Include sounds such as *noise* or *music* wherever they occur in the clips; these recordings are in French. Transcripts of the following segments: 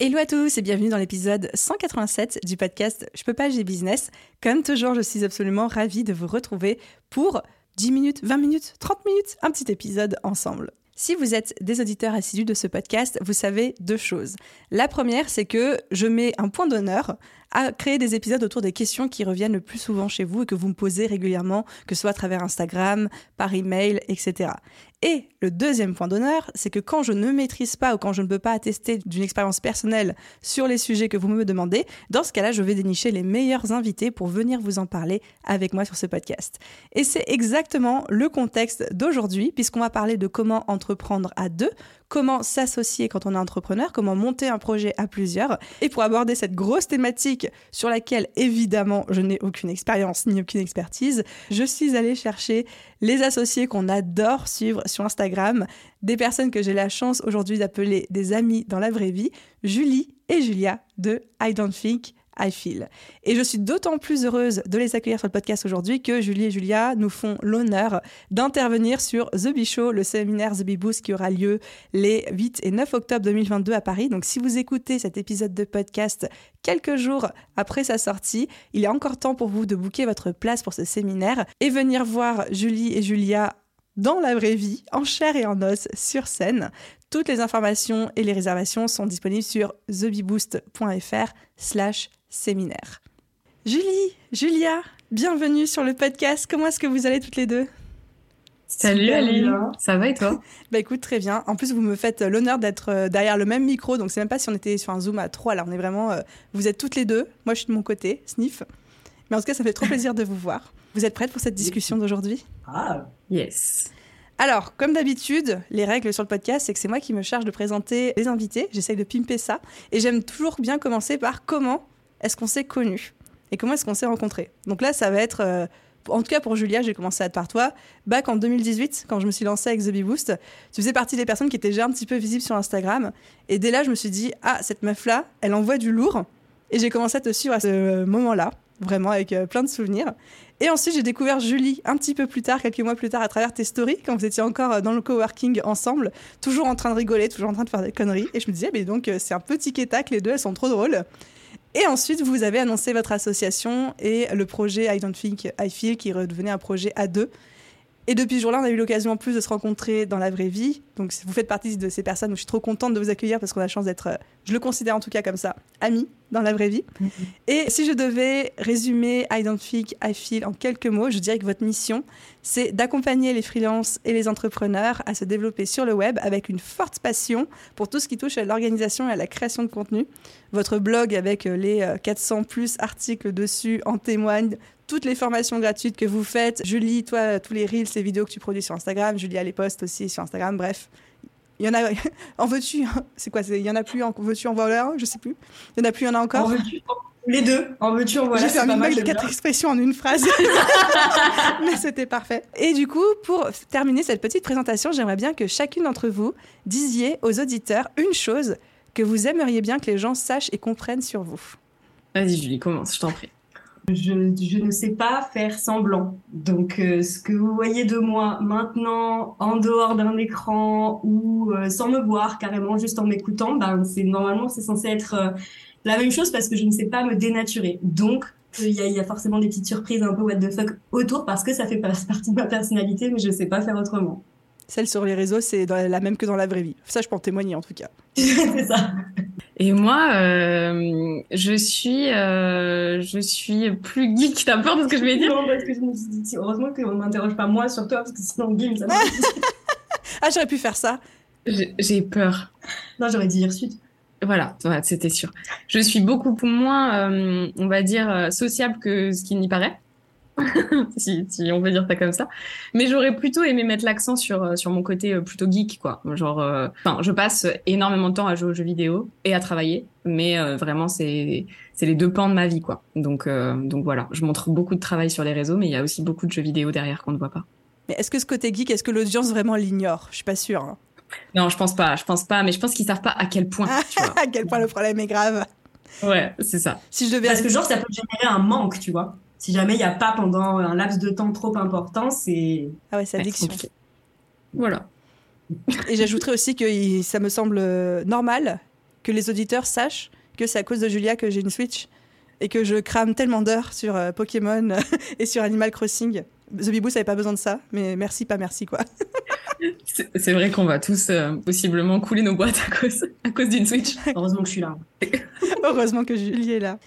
Hello à tous et bienvenue dans l'épisode 187 du podcast Je peux pas, j'ai business. Comme toujours, je suis absolument ravie de vous retrouver pour 10 minutes, 20 minutes, 30 minutes, un petit épisode ensemble. Si vous êtes des auditeurs assidus de ce podcast, vous savez deux choses. La première, c'est que je mets un point d'honneur à créer des épisodes autour des questions qui reviennent le plus souvent chez vous et que vous me posez régulièrement, que ce soit à travers Instagram, par email, etc. Et le deuxième point d'honneur, c'est que quand je ne maîtrise pas ou quand je ne peux pas attester d'une expérience personnelle sur les sujets que vous me demandez, dans ce cas-là, je vais dénicher les meilleurs invités pour venir vous en parler avec moi sur ce podcast. Et c'est exactement le contexte d'aujourd'hui, puisqu'on va parler de comment entreprendre à deux, comment s'associer quand on est entrepreneur, comment monter un projet à plusieurs. Et pour aborder cette grosse thématique sur laquelle évidemment je n'ai aucune expérience ni aucune expertise, je suis allée chercher les associés qu'on adore suivre sur Instagram, des personnes que j'ai la chance aujourd'hui d'appeler des amis dans la vraie vie, Julie et Julia de I Don't Think Et je suis d'autant plus heureuse de les accueillir sur le podcast aujourd'hui que Julie et Julia nous font l'honneur d'intervenir sur The Bee Show, le séminaire The Bee Boost qui aura lieu les 8 et 9 octobre 2022 à Paris. Donc si vous écoutez cet épisode de podcast quelques jours après sa sortie, il est encore temps pour vous de booker votre place pour ce séminaire et venir voir Julie et Julia dans la vraie vie, en chair et en os, sur scène. Toutes les informations et les réservations sont disponibles sur thebeboost.fr slash séminaire. Julie, Julia, bienvenue sur le podcast. Comment est-ce que vous allez toutes les deux? Salut Aline, ça va et toi? *laughs* Bah écoute, très bien. En plus, vous me faites l'honneur d'être euh, derrière le même micro, donc c'est même pas si on était sur un Zoom à trois, là on est vraiment... Euh, vous êtes toutes les deux, moi je suis de mon côté, sniff. Mais en tout cas, ça fait trop plaisir de vous voir. Vous êtes prêtes pour cette discussion d'aujourd'hui? Ah, yes alors, comme d'habitude, les règles sur le podcast, c'est que c'est moi qui me charge de présenter les invités. J'essaye de pimper ça. Et j'aime toujours bien commencer par comment est-ce qu'on s'est connu et comment est-ce qu'on s'est rencontrés. Donc là, ça va être, euh, en tout cas pour Julia, j'ai commencé à être par toi. Back en 2018, quand je me suis lancée avec The Bee Boost, tu faisais partie des personnes qui étaient déjà un petit peu visibles sur Instagram. Et dès là, je me suis dit, ah, cette meuf-là, elle envoie du lourd. Et j'ai commencé à te suivre à ce moment-là, vraiment avec euh, plein de souvenirs. Et ensuite, j'ai découvert Julie un petit peu plus tard, quelques mois plus tard, à travers tes stories, quand vous étiez encore euh, dans le coworking ensemble, toujours en train de rigoler, toujours en train de faire des conneries. Et je me disais, mais donc, c'est un petit quétac, les deux, elles sont trop drôles. Et ensuite, vous avez annoncé votre association et le projet I Don't Think I Feel qui redevenait un projet à deux. Et depuis ce jour-là, on a eu l'occasion en plus de se rencontrer dans la vraie vie. Donc, vous faites partie de ces personnes où je suis trop contente de vous accueillir parce qu'on a la chance d'être, euh, je le considère en tout cas comme ça, amis dans la vraie vie. Mm-hmm. Et si je devais résumer I Don't Think I Feel en quelques mots, je dirais que votre mission, c'est d'accompagner les freelances et les entrepreneurs à se développer sur le web avec une forte passion pour tout ce qui touche à l'organisation et à la création de contenu. Votre blog avec euh, les 400 euh, plus articles dessus en témoigne toutes les formations gratuites que vous faites. Julie, toi, tous les reels, les vidéos que tu produis sur Instagram. Julie, a les posts aussi sur Instagram. Bref, il y en a. *laughs* En veux-tu C'est quoi Il y en a plus en veux-tu en voilà Je sais plus. Il y en a plus, il y en a encore. En veux-tu les deux, en veux-tu, en voilà. J'ai fait un mix de quatre expressions en une phrase, *laughs* *laughs* mais c'était parfait. Et du coup, pour terminer cette petite présentation, j'aimerais bien que chacune d'entre vous disiez aux auditeurs une chose que vous aimeriez bien que les gens sachent et comprennent sur vous. Vas-y, Julie, commence, je t'en prie. Je, ne sais pas faire semblant. Donc, euh, ce que vous voyez de moi maintenant, en dehors d'un écran ou euh, sans me voir, carrément juste en m'écoutant, ben, c'est normalement c'est censé être euh, la même chose parce que je ne sais pas me dénaturer. Donc, il y, y, a forcément des petites surprises un peu what the fuck autour parce que ça fait *laughs* partie de ma personnalité, mais je ne sais pas faire autrement. Celle sur les réseaux, c'est la même que dans la vraie vie. Ça, je peux en témoigner en tout cas. *laughs* c'est ça. Et moi, euh, je suis, euh, je suis plus geek. T'as peur de ce que je vais dire Non, parce que je me suis dit, heureusement qu'on ne m'interroge pas moi sur toi, parce que sinon, game, ça *laughs* Ah, j'aurais pu faire ça. J'ai peur. Non, j'aurais dit suite. Voilà, c'était sûr. Je suis beaucoup moins, euh, on va dire, sociable que ce qui n'y paraît. *laughs* si, si, on veut dire ça comme ça. Mais j'aurais plutôt aimé mettre l'accent sur, euh, sur mon côté euh, plutôt geek, quoi. Genre, enfin, je passe énormément de temps à jouer aux jeux vidéo et à travailler, mais vraiment, c'est les deux pans de ma vie, quoi. Donc, donc voilà, je montre beaucoup de travail sur les réseaux, mais il y a aussi beaucoup de jeux vidéo derrière qu'on ne voit pas. Mais est-ce que ce côté geek, est-ce que l'audience vraiment l'ignore? Je suis pas sûre. Hein. Non, je pense pas, je pense pas, mais je pense qu'ils savent pas à quel point. Tu vois. *laughs* à quel point le problème est grave. Ouais, c'est ça. Si je devais Parce que genre, ça peut générer un manque, tu vois. Si jamais il n'y a pas pendant un laps de temps trop important, c'est. Ah ouais, c'est addiction. voilà. Et j'ajouterais aussi que ça me semble euh, normal que les auditeurs sachent que c'est à cause de Julia que j'ai une Switch et que je crame tellement d'heures sur euh, Pokémon *laughs* et sur Animal Crossing. The Bibou, ça n'avait pas besoin de ça, mais merci, pas merci, quoi. *laughs* c'est vrai qu'on va tous euh, possiblement couler nos boîtes *laughs* à cause, à cause d'une Switch. Heureusement que je suis là. Heureusement que Julie est là.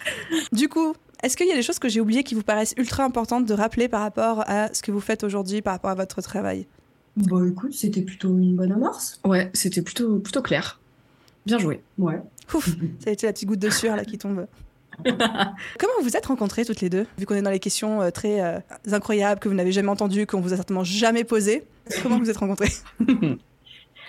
Du coup, est-ce qu'il y a des choses que j'ai oubliées qui vous paraissent ultra importantes de rappeler par rapport à ce que vous faites aujourd'hui, par rapport à votre travail? Bon, écoute, c'était plutôt une bonne amorce. Ouais, c'était plutôt, plutôt clair. Bien joué. Ouais. Ouf, ça a été la petite goutte de sueur là qui tombe. *laughs* Comment vous vous êtes rencontrées toutes les deux? Vu qu'on est dans les questions euh, très euh, incroyables que vous n'avez jamais entendues, qu'on vous a certainement jamais posées. Comment vous êtes rencontrées *laughs*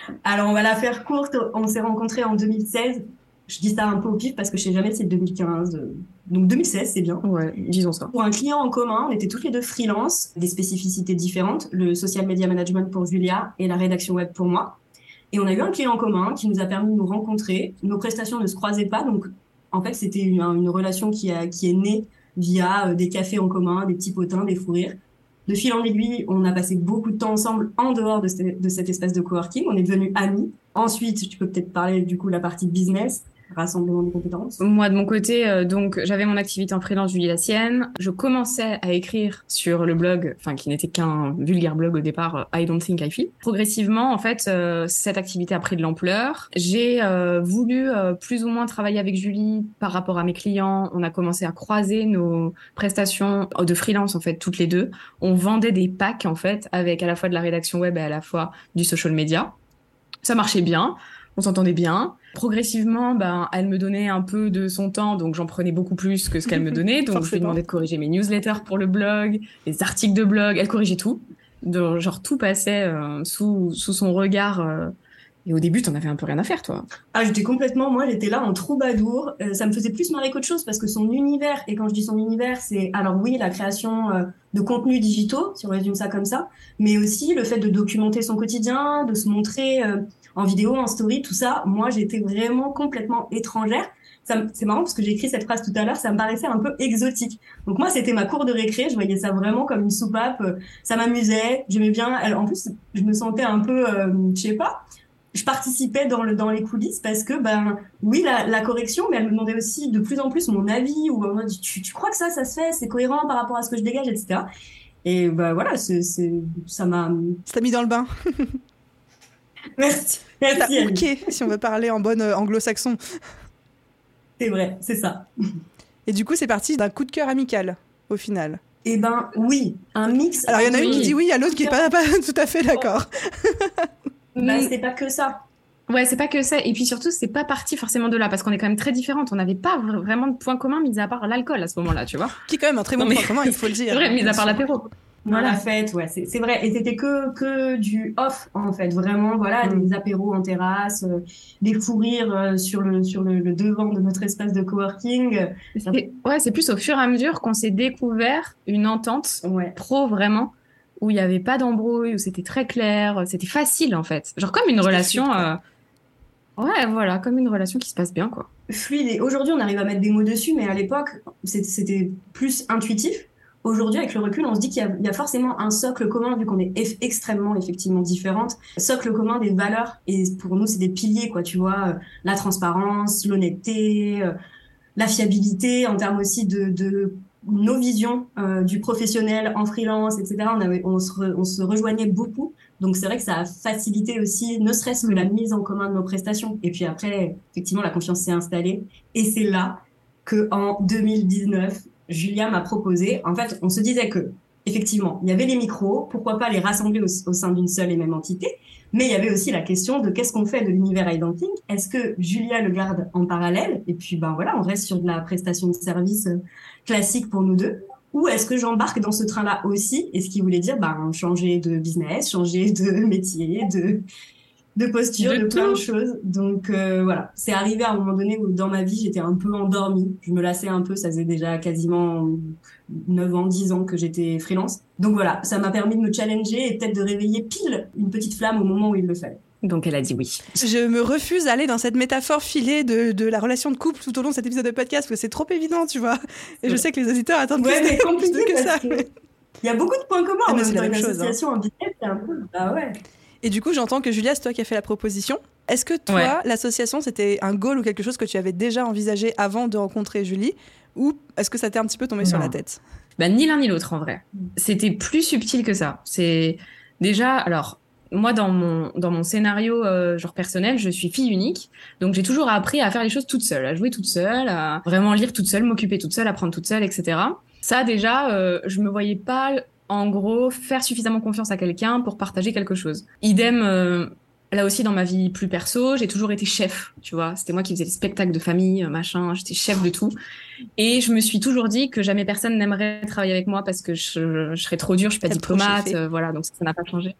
*laughs* Alors, on va la faire courte. On s'est rencontrés en 2016. Je dis ça un peu au pif parce que je sais jamais si c'est 2015. Donc 2016, c'est bien. Ouais, disons ça. Pour un client en commun, on était toutes les deux freelance, des spécificités différentes, le social media management pour Julia et la rédaction web pour moi. Et on a eu un client en commun qui nous a permis de nous rencontrer. Nos prestations ne se croisaient pas, donc en fait, c'était une, relation qui, a, qui est née via euh, des cafés en commun, des petits potins, des fous rires. De fil en aiguille, on a passé beaucoup de temps ensemble en dehors de, de cet espace de coworking. On est devenus amis. Ensuite, tu peux peut-être parler du coup la partie business rassemblement de compétences Moi, de mon côté, euh, donc j'avais mon activité en freelance, Julie la sienne. Je commençais à écrire sur le blog, enfin qui n'était qu'un vulgaire blog au départ, euh, I Don't Think I Feel. Progressivement, en fait, euh, cette activité a pris de l'ampleur. J'ai voulu plus ou moins travailler avec Julie par rapport à mes clients. On a commencé à croiser nos prestations de freelance en fait toutes les deux. On vendait des packs en fait avec à la fois de la rédaction web et à la fois du social media. Ça marchait bien on s'entendait bien. Progressivement, ben, elle me donnait un peu de son temps, donc j'en prenais beaucoup plus que ce qu'elle me *laughs* donnait. Donc je lui demandais de corriger mes newsletters pour le blog, les articles de blog, elle corrigeait tout. Donc, genre tout passait euh, sous, sous son regard. Euh, et au début, t'en avais un peu rien à faire, toi. Ah, j'étais complètement, moi, j'étais là en troubadour. Euh, ça me faisait plus marrer qu'autre chose parce que son univers, et quand je dis son univers, c'est alors oui, la création de contenus digitaux, si on résume ça comme ça, mais aussi le fait de documenter son quotidien, de se montrer en vidéo, en story, tout ça, moi, j'étais vraiment complètement étrangère. C'est marrant parce que j'ai écrit cette phrase tout à l'heure, ça me paraissait un peu exotique. Donc moi, c'était ma cour de récré, je voyais ça vraiment comme une soupape, ça m'amusait, j'aimais bien. En plus, je me sentais un peu, euh, je sais pas, je participais dans, le, dans les coulisses parce que, ben, oui, la, correction, mais elle me demandait aussi de plus en plus mon avis ou en tu, tu crois que ça, ça se fait, c'est cohérent par rapport à ce que je dégage, etc. Et ben voilà, ça m'a. Ça t'a mis dans le bain. *laughs* *laughs* Merci. Merci. Ok, si on veut parler en bonne euh, anglo-saxon. C'est vrai, c'est ça. Et du coup, c'est parti d'un coup de cœur amical, au final. Eh ben oui, un mix. Alors il y en a une qui dit oui, il y a l'autre qui est pas, tout à fait d'accord. *laughs* bah, c'est pas que ça. Ouais, c'est pas que ça. Et puis surtout, c'est pas parti forcément de là, parce qu'on est quand même très différentes. On n'avait pas vraiment de point commun, mis à part l'alcool à ce moment-là, tu vois. Qui est quand même un très bon point commun, il faut le *laughs* dire. vrai, mis à part l'apéro. Voilà. la fête, ouais, c'est vrai. Et c'était que que du off en fait, vraiment, voilà, mm. des apéros en terrasse, euh, des fous rires euh, sur le sur le, devant de notre espace de coworking. Ouais, c'est plus au fur et à mesure qu'on s'est découvert une entente ouais. pro vraiment où il n'y avait pas d'embrouille, où c'était très clair, c'était facile en fait, genre comme une relation. Euh, ouais, voilà, comme une relation qui se passe bien quoi. Fluide. Et aujourd'hui, on arrive à mettre des mots dessus, mais à l'époque, c'était plus intuitif Aujourd'hui, avec le recul, on se dit qu'il y, a forcément un socle commun, vu qu'on est extrêmement, effectivement, différentes. Socle commun des valeurs. Et pour nous, c'est des piliers, quoi, tu vois. Euh, la transparence, l'honnêteté, euh, la fiabilité, en termes aussi de, de nos visions euh, du professionnel en freelance, etc. On, avait, on, se on se rejoignait beaucoup. Donc, c'est vrai que ça a facilité aussi, ne serait-ce que la mise en commun de nos prestations. Et puis après, effectivement, la confiance s'est installée. Et c'est là que en 2019, Julia m'a proposé. En fait, on se disait que, effectivement, il y avait les micros, pourquoi pas les rassembler au, sein d'une seule et même entité, mais il y avait aussi la question de qu'est-ce qu'on fait de l'univers identing Est-ce que Julia le garde en parallèle? Et puis, ben voilà, on reste sur de la prestation de service euh, classique pour nous deux. ou est-ce que j'embarque dans ce train-là aussi? Et ce qui voulait dire, ben, changer de business, changer de *laughs* métier, de, de posture, de, plein de choses. Donc euh, voilà, c'est arrivé à un moment donné où dans ma vie, j'étais un peu endormie. Je me lassais un peu, ça faisait déjà quasiment 9 ans, 10 ans que j'étais freelance. Donc voilà, ça m'a permis de me challenger et peut-être de réveiller pile une petite flamme au moment où il le fallait. Donc elle a dit oui. Je me refuse d'aller dans cette métaphore filée de, de, la relation de couple tout au long de cet épisode de podcast parce que c'est trop évident, tu vois. Et je sais que les auditeurs attendent ouais, plus, mais compliqué que ça. Il y a beaucoup de points communs ah, dans une association en business, c'est un peu... Bah ouais. Et du coup, j'entends que Julia, c'est toi qui as fait la proposition. Est-ce que toi, l'association, c'était un goal ou quelque chose que tu avais déjà envisagé avant de rencontrer Julie Ou est-ce que ça t'est un petit peu tombé sur la tête? Bah, Ni l'un ni l'autre, en vrai. C'était plus subtil que ça. C'est déjà, alors, moi, dans mon, dans mon scénario euh, genre personnel, je suis fille unique. Donc, j'ai toujours appris à faire les choses toute seule, à jouer toute seule, à vraiment lire toute seule, m'occuper toute seule, apprendre toute seule, etc. Ça, déjà, euh, je me voyais pas, en gros, faire suffisamment confiance à quelqu'un pour partager quelque chose. Idem, euh, là aussi, dans ma vie plus perso, j'ai toujours été chef, tu vois. C'était moi qui faisais les spectacles de famille, machin. J'étais chef de tout. Et je me suis toujours dit que jamais personne n'aimerait travailler avec moi parce que je, je serais trop dure, je suis pas diplomate, voilà. Donc ça n'a pas changé.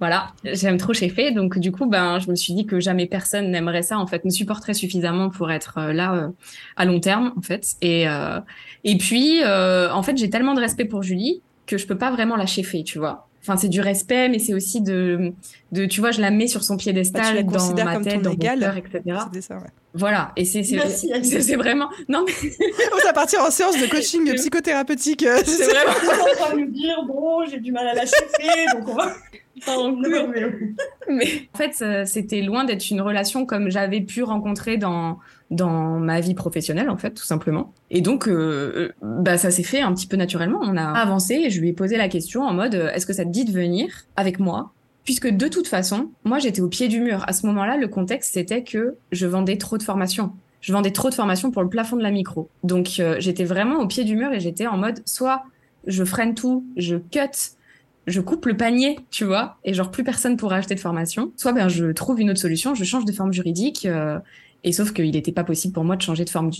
Voilà, j'aime trop cheffer, donc du coup, ben, je me suis dit que jamais personne n'aimerait ça, en fait, me supporterait suffisamment pour être euh, là euh, à long terme, en fait. Et euh, et puis, en fait, j'ai tellement de respect pour Julie que je peux pas vraiment la cheffer, tu vois. Enfin, c'est du respect, mais c'est aussi de, de, tu vois, je la mets sur son piédestal bah, dans ma tête, dans mon cœur, etc. Ça, ouais. Voilà. Et c'est, c'est, c'est vraiment, non, mais. *laughs* On va partir en séance de coaching *laughs* psychothérapeutique. C'est *laughs* vraiment. en train de me dire, bon, j'ai du mal à la cheffer, donc on va. mais en fait, euh, c'était loin d'être une relation comme j'avais pu rencontrer dans dans ma vie professionnelle, en fait, tout simplement. Et donc, euh, euh, bah, ça s'est fait un petit peu naturellement. On a avancé et je lui ai posé la question en mode, est-ce que ça te dit de venir avec moi? Puisque de toute façon, moi, j'étais au pied du mur. À ce moment-là, le contexte, c'était que je vendais trop de formations. Je vendais trop de formations pour le plafond de la micro. Donc, j'étais vraiment au pied du mur et j'étais en mode, soit je freine tout, je cut, je coupe le panier, tu vois, et genre plus personne pourra acheter de formation. Soit ben je trouve une autre solution, je change de forme juridique, euh, et sauf qu'il n'était pas possible pour moi de changer de forme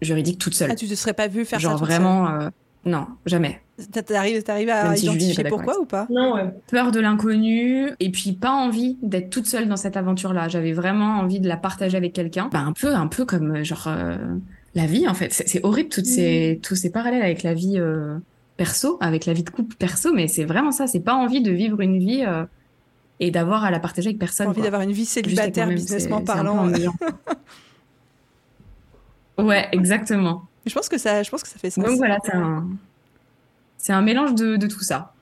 juridique toute seule. Ah, tu te serais pas vu faire genre ça Genre vraiment, euh, non, jamais. T'arrives, t'arrives à identifier pourquoi ou pas? Non, ouais. Peur de l'inconnu et puis pas envie d'être toute seule dans cette aventure-là. J'avais vraiment envie de la partager avec quelqu'un. Bah, un peu, un peu comme euh, genre la vie en fait. C'est, horrible toutes ces, tous ces parallèles avec la vie perso, avec la vie de couple perso, mais c'est vraiment ça. C'est pas envie de vivre une vie euh, et d'avoir à la partager avec personne. Envie d'avoir une vie célibataire, businessment parlant. *laughs* ouais, exactement. Je pense que ça, je pense que ça fait ça. Donc voilà, c'est un, c'est un mélange de, de, tout ça.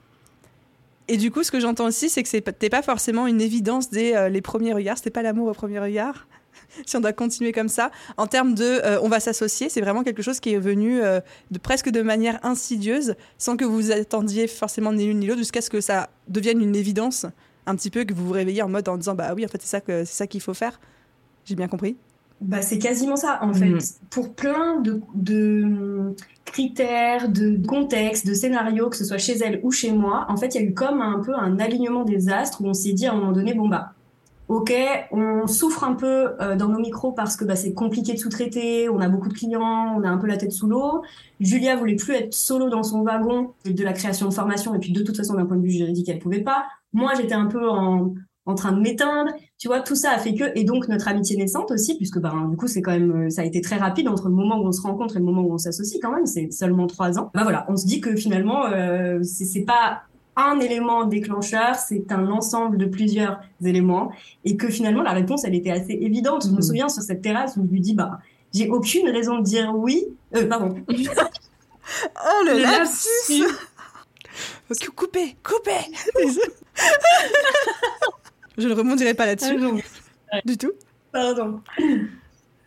Et du coup, ce que j'entends aussi, c'est que c'était pas forcément une évidence dès euh, les premiers regards. C'était pas l'amour au premier regard. *laughs* si on doit continuer comme ça. En termes de euh, on va s'associer, c'est vraiment quelque chose qui est venu euh, de, presque de manière insidieuse, sans que vous attendiez forcément ni l'une ni l'autre, jusqu'à ce que ça devienne une évidence, un petit peu, que vous vous réveillez en mode en disant bah oui, en fait, c'est ça, que, c'est ça qu'il faut faire. J'ai bien compris bah, c'est quasiment ça, en fait. Mm. Pour plein de, de, critères, de contextes, de scénarios, que ce soit chez elle ou chez moi, en fait, il y a eu comme un peu un alignement des astres où on s'est dit à un moment donné, bon, bah, Ok, on souffre un peu euh, dans nos micros parce que bah, c'est compliqué de sous-traiter, on a beaucoup de clients, on a un peu la tête sous l'eau. Julia voulait plus être solo dans son wagon de la création de formation et puis de toute façon d'un point de vue juridique elle pouvait pas. Moi j'étais un peu en, en train de m'éteindre, tu vois, tout ça a fait que et donc notre amitié naissante aussi puisque bah du coup c'est quand même ça a été très rapide entre le moment où on se rencontre et le moment où on s'associe quand même, c'est seulement trois ans. Bah voilà, on se dit que finalement euh, c'est pas un élément déclencheur, c'est un ensemble de plusieurs éléments, et que finalement la réponse elle était assez évidente. Je me mm. souviens sur cette terrasse où je lui dis bah j'ai aucune raison de dire oui. Euh, pardon. *laughs* oh le, lapsus. Coupez, coupez. *laughs* je ne remonterai pas là-dessus. Ah du tout. Pardon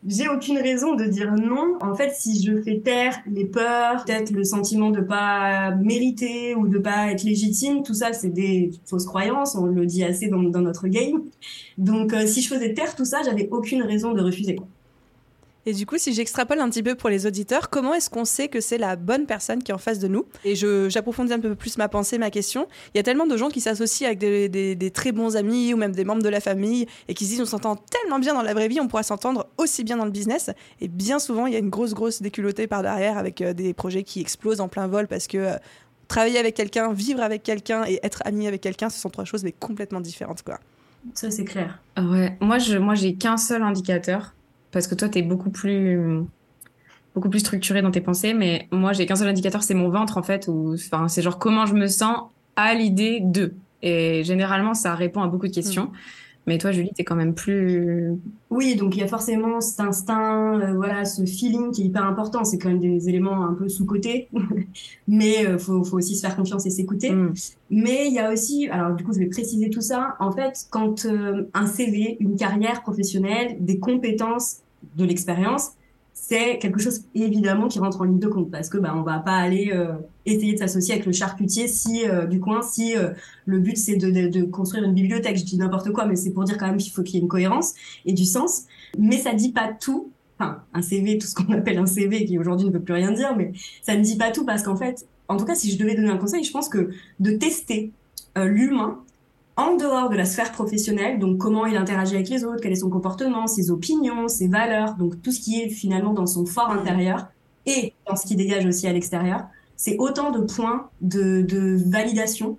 j'ai aucune raison de dire non. En fait, si je fais taire les peurs, peut-être le sentiment de pas mériter ou de pas être légitime, tout ça, c'est des fausses croyances. On le dit assez dans, dans notre game. Donc, euh, si je faisais taire tout ça, j'avais aucune raison de refuser. Et du coup, si j'extrapole un petit peu pour les auditeurs, comment est-ce qu'on sait que c'est la bonne personne qui est en face de nous? Et j'approfondis un peu plus ma pensée, ma question. Il y a tellement de gens qui s'associent avec des, des, très bons amis ou même des membres de la famille et qui se disent on s'entend tellement bien dans la vraie vie, on pourra s'entendre aussi bien dans le business. Et bien souvent, il y a une grosse, grosse déculottée par derrière avec euh, des projets qui explosent en plein vol parce que euh, travailler avec quelqu'un, vivre avec quelqu'un et être ami avec quelqu'un, ce sont trois choses mais complètement différentes. quoi. Ça, c'est clair. Ouais, moi, je, moi, j'ai qu'un seul indicateur parce que toi, tu beaucoup plus beaucoup plus structuré dans tes pensées, mais moi, j'ai qu'un seul indicateur, c'est mon ventre, en fait, ou enfin, c'est genre comment je me sens à l'idée de. Et généralement, ça répond à beaucoup de questions. Mm. Mais toi, Julie, t'es quand même plus. Oui, donc il y a forcément cet instinct, euh, voilà, ce feeling qui est hyper important. C'est quand même des éléments un peu sous-cotés, *laughs* mais euh, faut, faut aussi se faire confiance et s'écouter. Mm. Mais il y a aussi, alors du coup, je vais préciser tout ça. En fait, quand euh, un CV, une carrière professionnelle, des compétences, de l'expérience, c'est quelque chose évidemment qui rentre en ligne de compte parce que bah on va pas aller euh, essayer de s'associer avec le charcutier si euh, du coin si euh, le but c'est de, de, construire une bibliothèque. Je dis n'importe quoi mais c'est pour dire quand même qu'il faut qu'il y ait une cohérence et du sens. Mais ça dit pas tout enfin un CV tout ce qu'on *laughs* appelle un CV qui aujourd'hui ne veut plus rien dire mais ça ne dit pas tout parce qu'en fait en tout cas si je devais donner un conseil je pense que de tester l'humain en dehors de la sphère professionnelle, donc comment il interagit avec les autres, quel est son comportement, ses opinions, ses valeurs, donc tout ce qui est finalement dans son fort intérieur et dans ce qui dégage aussi à l'extérieur, c'est autant de points de, validation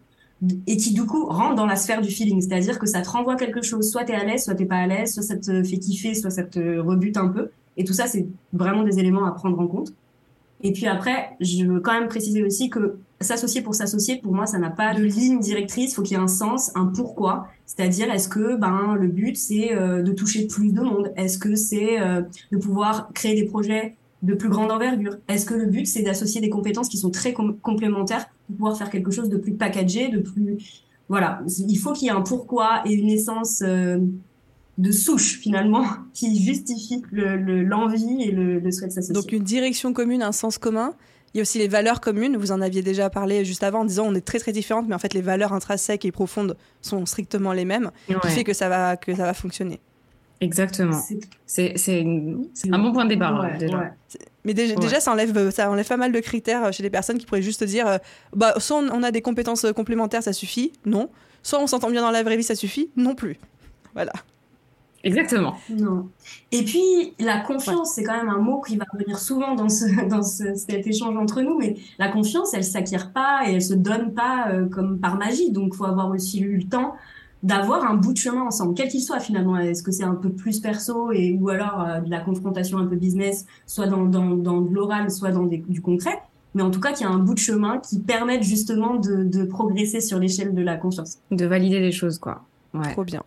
et qui du coup rentrent dans la sphère du feeling, c'est-à-dire que ça te renvoie quelque chose, soit tu es à l'aise, soit t'es pas à l'aise, soit ça te fait kiffer, soit ça te rebute un peu, et tout ça c'est vraiment des éléments à prendre en compte. Et puis après, je veux quand même préciser aussi que s'associer pour s'associer, pour moi, ça n'a pas de ligne directrice. Il faut qu'il y ait un sens, un pourquoi. C'est-à-dire, est-ce que ben le but c'est euh, de toucher plus de monde? Est-ce que c'est euh, de pouvoir créer des projets de plus grande envergure? Est-ce que le but c'est d'associer des compétences qui sont très complémentaires pour pouvoir faire quelque chose de plus packagé, de plus voilà. Il faut qu'il y ait un pourquoi et une essence euh, de souche finalement qui justifie l'envie le, et le, le souhait de s'associer. Donc une direction commune, un sens commun. Il y a aussi les valeurs communes. Vous en aviez déjà parlé juste avant en disant on est très très différentes, mais en fait les valeurs intrinsèques et profondes sont strictement les mêmes, qui fait que ça va que ça va fonctionner. Exactement. C'est un bon point de départ déjà. Mais déjà, ça enlève ça enlève pas mal de critères chez les personnes qui pourraient juste dire bah soit on a des compétences complémentaires, ça suffit, non. Soit on s'entend bien dans la vraie vie, ça suffit, non plus. Voilà. Exactement. Non. Et puis, la confiance, c'est quand même un mot qui va revenir souvent dans, ce, *laughs* dans cet échange entre nous, mais la confiance, elle s'acquiert pas et elle se donne pas euh, comme par magie. Donc, faut avoir aussi eu le temps d'avoir un bout de chemin ensemble, quel qu'il soit finalement. Est-ce que c'est un peu plus perso et ou alors euh, de la confrontation un peu business, soit dans, dans, dans de l'oral, soit dans du concret mais en tout cas qu'il y a un bout de chemin qui permette justement de, de progresser sur l'échelle de la confiance. De valider les choses, quoi. Ouais. Trop bien.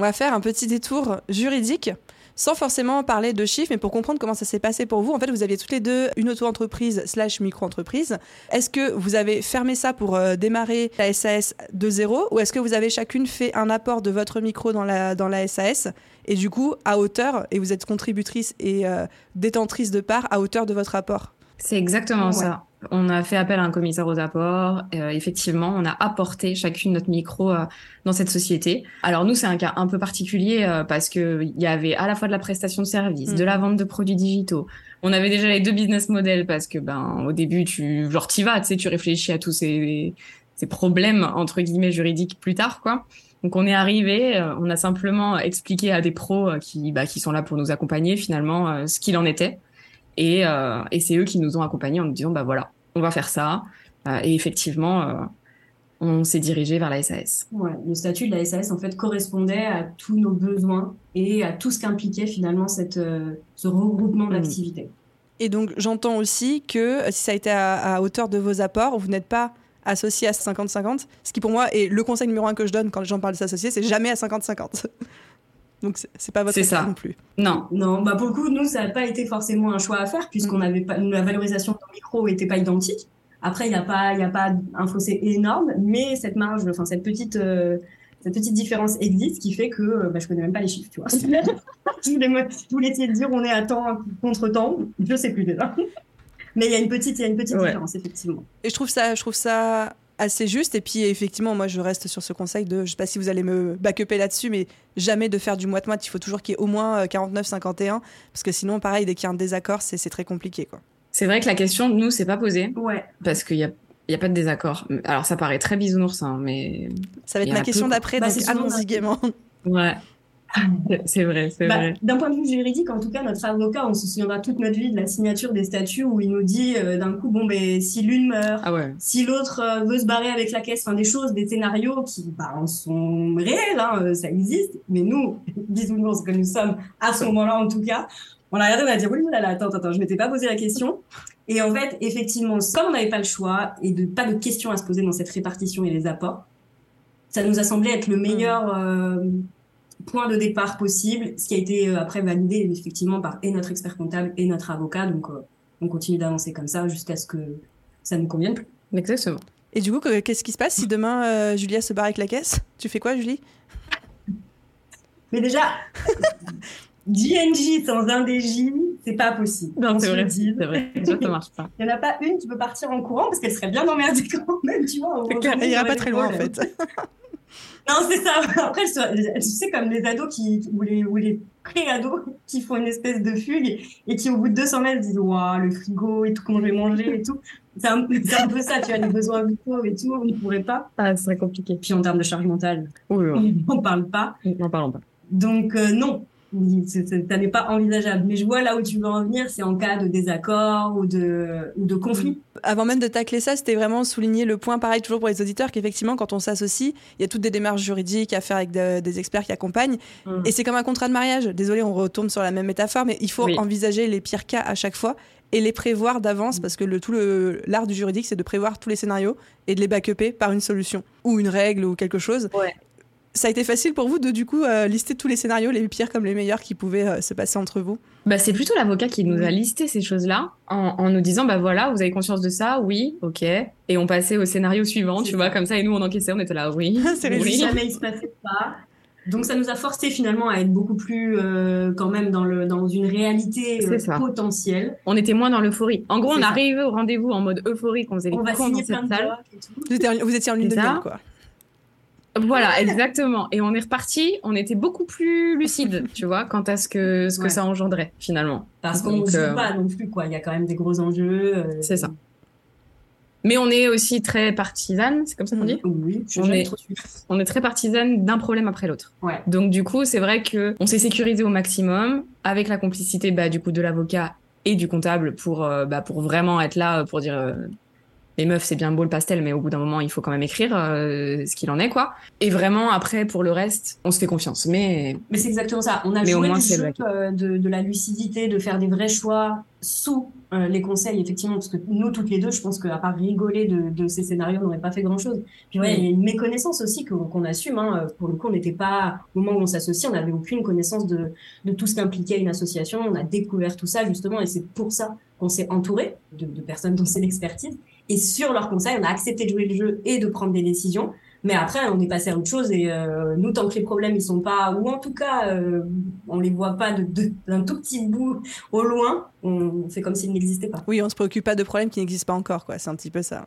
On va faire un petit détour juridique sans forcément parler de chiffres, mais pour comprendre comment ça s'est passé pour vous. En fait, vous aviez toutes les deux une auto-entreprise slash micro-entreprise. Est-ce que vous avez fermé ça pour euh, démarrer la SAS de zéro ou est-ce que vous avez chacune fait un apport de votre micro dans la, dans la SAS et du coup à hauteur, et vous êtes contributrice et euh, détentrice de part à hauteur de votre apport? C'est exactement ça. On a fait appel à un commissaire aux apports. Euh, effectivement, on a apporté chacune notre micro euh, dans cette société. Alors nous, c'est un cas un peu particulier euh, parce que il y avait à la fois de la prestation de services, de mm. la vente de produits digitaux. On avait déjà les deux business models parce que ben au début, tu genre t'y vas, tu sais, tu réfléchis à tous ces, ces problèmes entre guillemets juridiques plus tard, quoi. Donc on est arrivé, on a simplement expliqué à des pros qui bah, qui sont là pour nous accompagner finalement ce qu'il en était. Et, euh, et c'est eux qui nous ont accompagnés en nous disant, bah voilà, on va faire ça. Euh, et effectivement, euh, on s'est dirigé vers la SAS. Ouais, le statut de la SAS en fait correspondait à tous nos besoins et à tout ce qu'impliquait finalement cette, ce regroupement mmh. d'activités. Et donc j'entends aussi que si ça a été à, hauteur de vos apports, vous n'êtes pas associé à 50-50, ce qui pour moi est le conseil numéro un que je donne quand les gens parlent de s'associer, c'est jamais à 50-50. *laughs* Donc c'est pas votre ça non plus. Non. Non, bah pour le coup, nous, ça n'a pas été forcément un choix à faire puisqu'on mm. avait pas, la valorisation de micro n'était pas identique. Après, il n'y a pas, il a pas un fossé énorme, mais cette marge, enfin cette petite, euh, cette petite différence existe, qui fait que euh, bah, je connais même pas les chiffres, tu vois. *laughs* je voulais de dire on est à temps contre temps, je sais plus déjà. mais il y a une petite, il y a une petite différence effectivement. Et je trouve ça, je trouve ça assez juste. Et puis, effectivement, moi, je reste sur ce conseil de, je sais pas si vous allez me backuper là-dessus, mais jamais de faire du moite-moite. Il faut toujours qu'il y ait au moins 49-51, parce que sinon, pareil, dès qu'il y a un désaccord, c'est très compliqué, quoi. C'est vrai que la question, nous, c'est pas posée. Ouais. Parce qu'il y a il n'y a pas de désaccord. Alors, ça paraît très bisounours, hein, mais. Ça va être ma question d'après, bah, donc allons-y gaiement. Ouais. *laughs* c'est vrai, c'est bah, vrai. D'un point de vue juridique, en tout cas, notre avocat, on se souviendra toute notre vie de la signature des statuts où il nous dit euh, d'un coup, bon, ben, si l'une meurt, ah ouais. si l'autre euh, veut se barrer avec la caisse, enfin, des choses, des scénarios qui bah, sont réels, hein, euh, ça existe, mais nous, *laughs* bisounours que nous sommes, à ce moment-là en tout cas, on a regardé, on a dit, oui, là, là, attends, attends, je m'étais pas posé la question. Et en fait, effectivement, comme on n'avait pas le choix et de pas de questions à se poser dans cette répartition et les apports, ça nous a semblé être le meilleur point de départ possible, ce qui a été euh, après validé effectivement par et notre expert comptable et notre avocat. Donc, euh, on continue d'avancer comme ça jusqu'à ce que ça nous convienne plus. Exactement. Et du coup, qu'est-ce qui se passe si demain euh, Julia se barre avec la caisse? Tu fais quoi, Julie? Mais déjà, *laughs* DNG sans un DJ, c'est pas possible. Non, c'est vrai, c'est vrai. ça marche pas. *laughs* Il n'y en a pas une qui peut partir en courant parce qu'elle serait bien emmerdée quand même, tu vois. Il ira pas très loin, en fait. *laughs* Non, c'est ça. *laughs* Après, tu sais, comme les ados qui, ou les, ou les pré-ados *laughs* qui font une espèce de fugue et qui, au bout de 200 mètres, disent Waouh, le frigo et tout, comment je vais manger et tout. C'est un, *laughs* un, peu ça, tu as les besoins vitaux et tout, on ne pourrait pas. Ah, ce serait compliqué. Puis en termes de charge mentale, on n'en parle pas. N'en parlons pas. Donc, euh, non, ça n'est pas envisageable. Mais je vois là où tu veux en venir, c'est en cas de désaccord ou de, ou de conflit. Avant même de tacler ça, c'était vraiment souligner le point, pareil, toujours pour les auditeurs, qu'effectivement, quand on s'associe, il y a toutes des démarches juridiques à faire avec des experts qui accompagnent. Mm. Et c'est comme un contrat de mariage. Désolé, on retourne sur la même métaphore, mais il faut envisager les pires cas à chaque fois et les prévoir d'avance mm. parce que le, tout l'art du juridique, c'est de prévoir tous les scénarios et de les backuper par une solution ou une règle ou quelque chose. Ouais ça a été facile pour vous de du coup euh, lister tous les scénarios, les pires comme les meilleurs qui pouvaient euh, se passer entre vous? Bah, C'est plutôt l'avocat qui nous a listé ces choses-là en, nous disant bah voilà, vous avez conscience de ça Oui, ok. Et on passait au scénario suivant, tu vois, comme ça, et nous on encaissait, on était là, oui. *laughs* c'est oui. Jamais il se passait pas. Donc ça nous a forcé finalement à être beaucoup plus euh, quand même dans, le, dans une réalité potentielle. On était moins dans l'euphorie. En gros, on arrivait au rendez-vous en mode euphorique, on faisait les on va dans cette salle. Vous étiez, vous étiez en lune de miel, quoi. Voilà, exactement. Et on est reparti, on était beaucoup plus lucide, *laughs* tu vois, quant à ce que, ce que ça engendrait finalement. Parce qu'on ne joue euh, pas non plus, quoi. Il y a quand même des gros enjeux. Euh, c'est ça. Mais on est aussi très partisane, c'est comme ça qu'on dit Oui, je on, est, trop on est très partisane d'un problème après l'autre. Ouais. Donc du coup, c'est vrai que on s'est sécurisé au maximum avec la complicité bah, du coup de l'avocat et du comptable pour euh, bah, pour vraiment être là pour dire les meufs, c'est bien beau le pastel, mais au bout d'un moment, il faut quand même écrire euh, ce qu'il en est, quoi. Et vraiment, après, pour le reste, on se fait confiance. Mais, mais c'est exactement ça. On a joué du jeu euh, de, la lucidité, de faire des vrais choix sous euh, les conseils, effectivement, parce que nous, toutes les deux, je pense qu'à part rigoler de, ces scénarios, on n'aurait pas fait grand-chose. Puis ouais, il y a une méconnaissance aussi qu'on assume. Hein. Pour le coup, on n'était pas, au moment où on s'associe, on n'avait aucune connaissance de, de tout ce qu'impliquait une association. On a découvert tout ça, justement, et c'est pour ça qu'on s'est entouré de, de personnes dont c'est l'expertise et sur leur conseil, on a accepté de jouer le jeu et de prendre des décisions. Mais après, on est passé à autre chose et euh, nous, tant que les problèmes ils sont pas, ou en tout cas, euh, on les voit pas de d'un tout petit bout au loin, on fait comme s'ils n'existaient pas. Oui, on se préoccupe pas de problèmes qui n'existent pas encore, quoi. C'est un petit peu ça.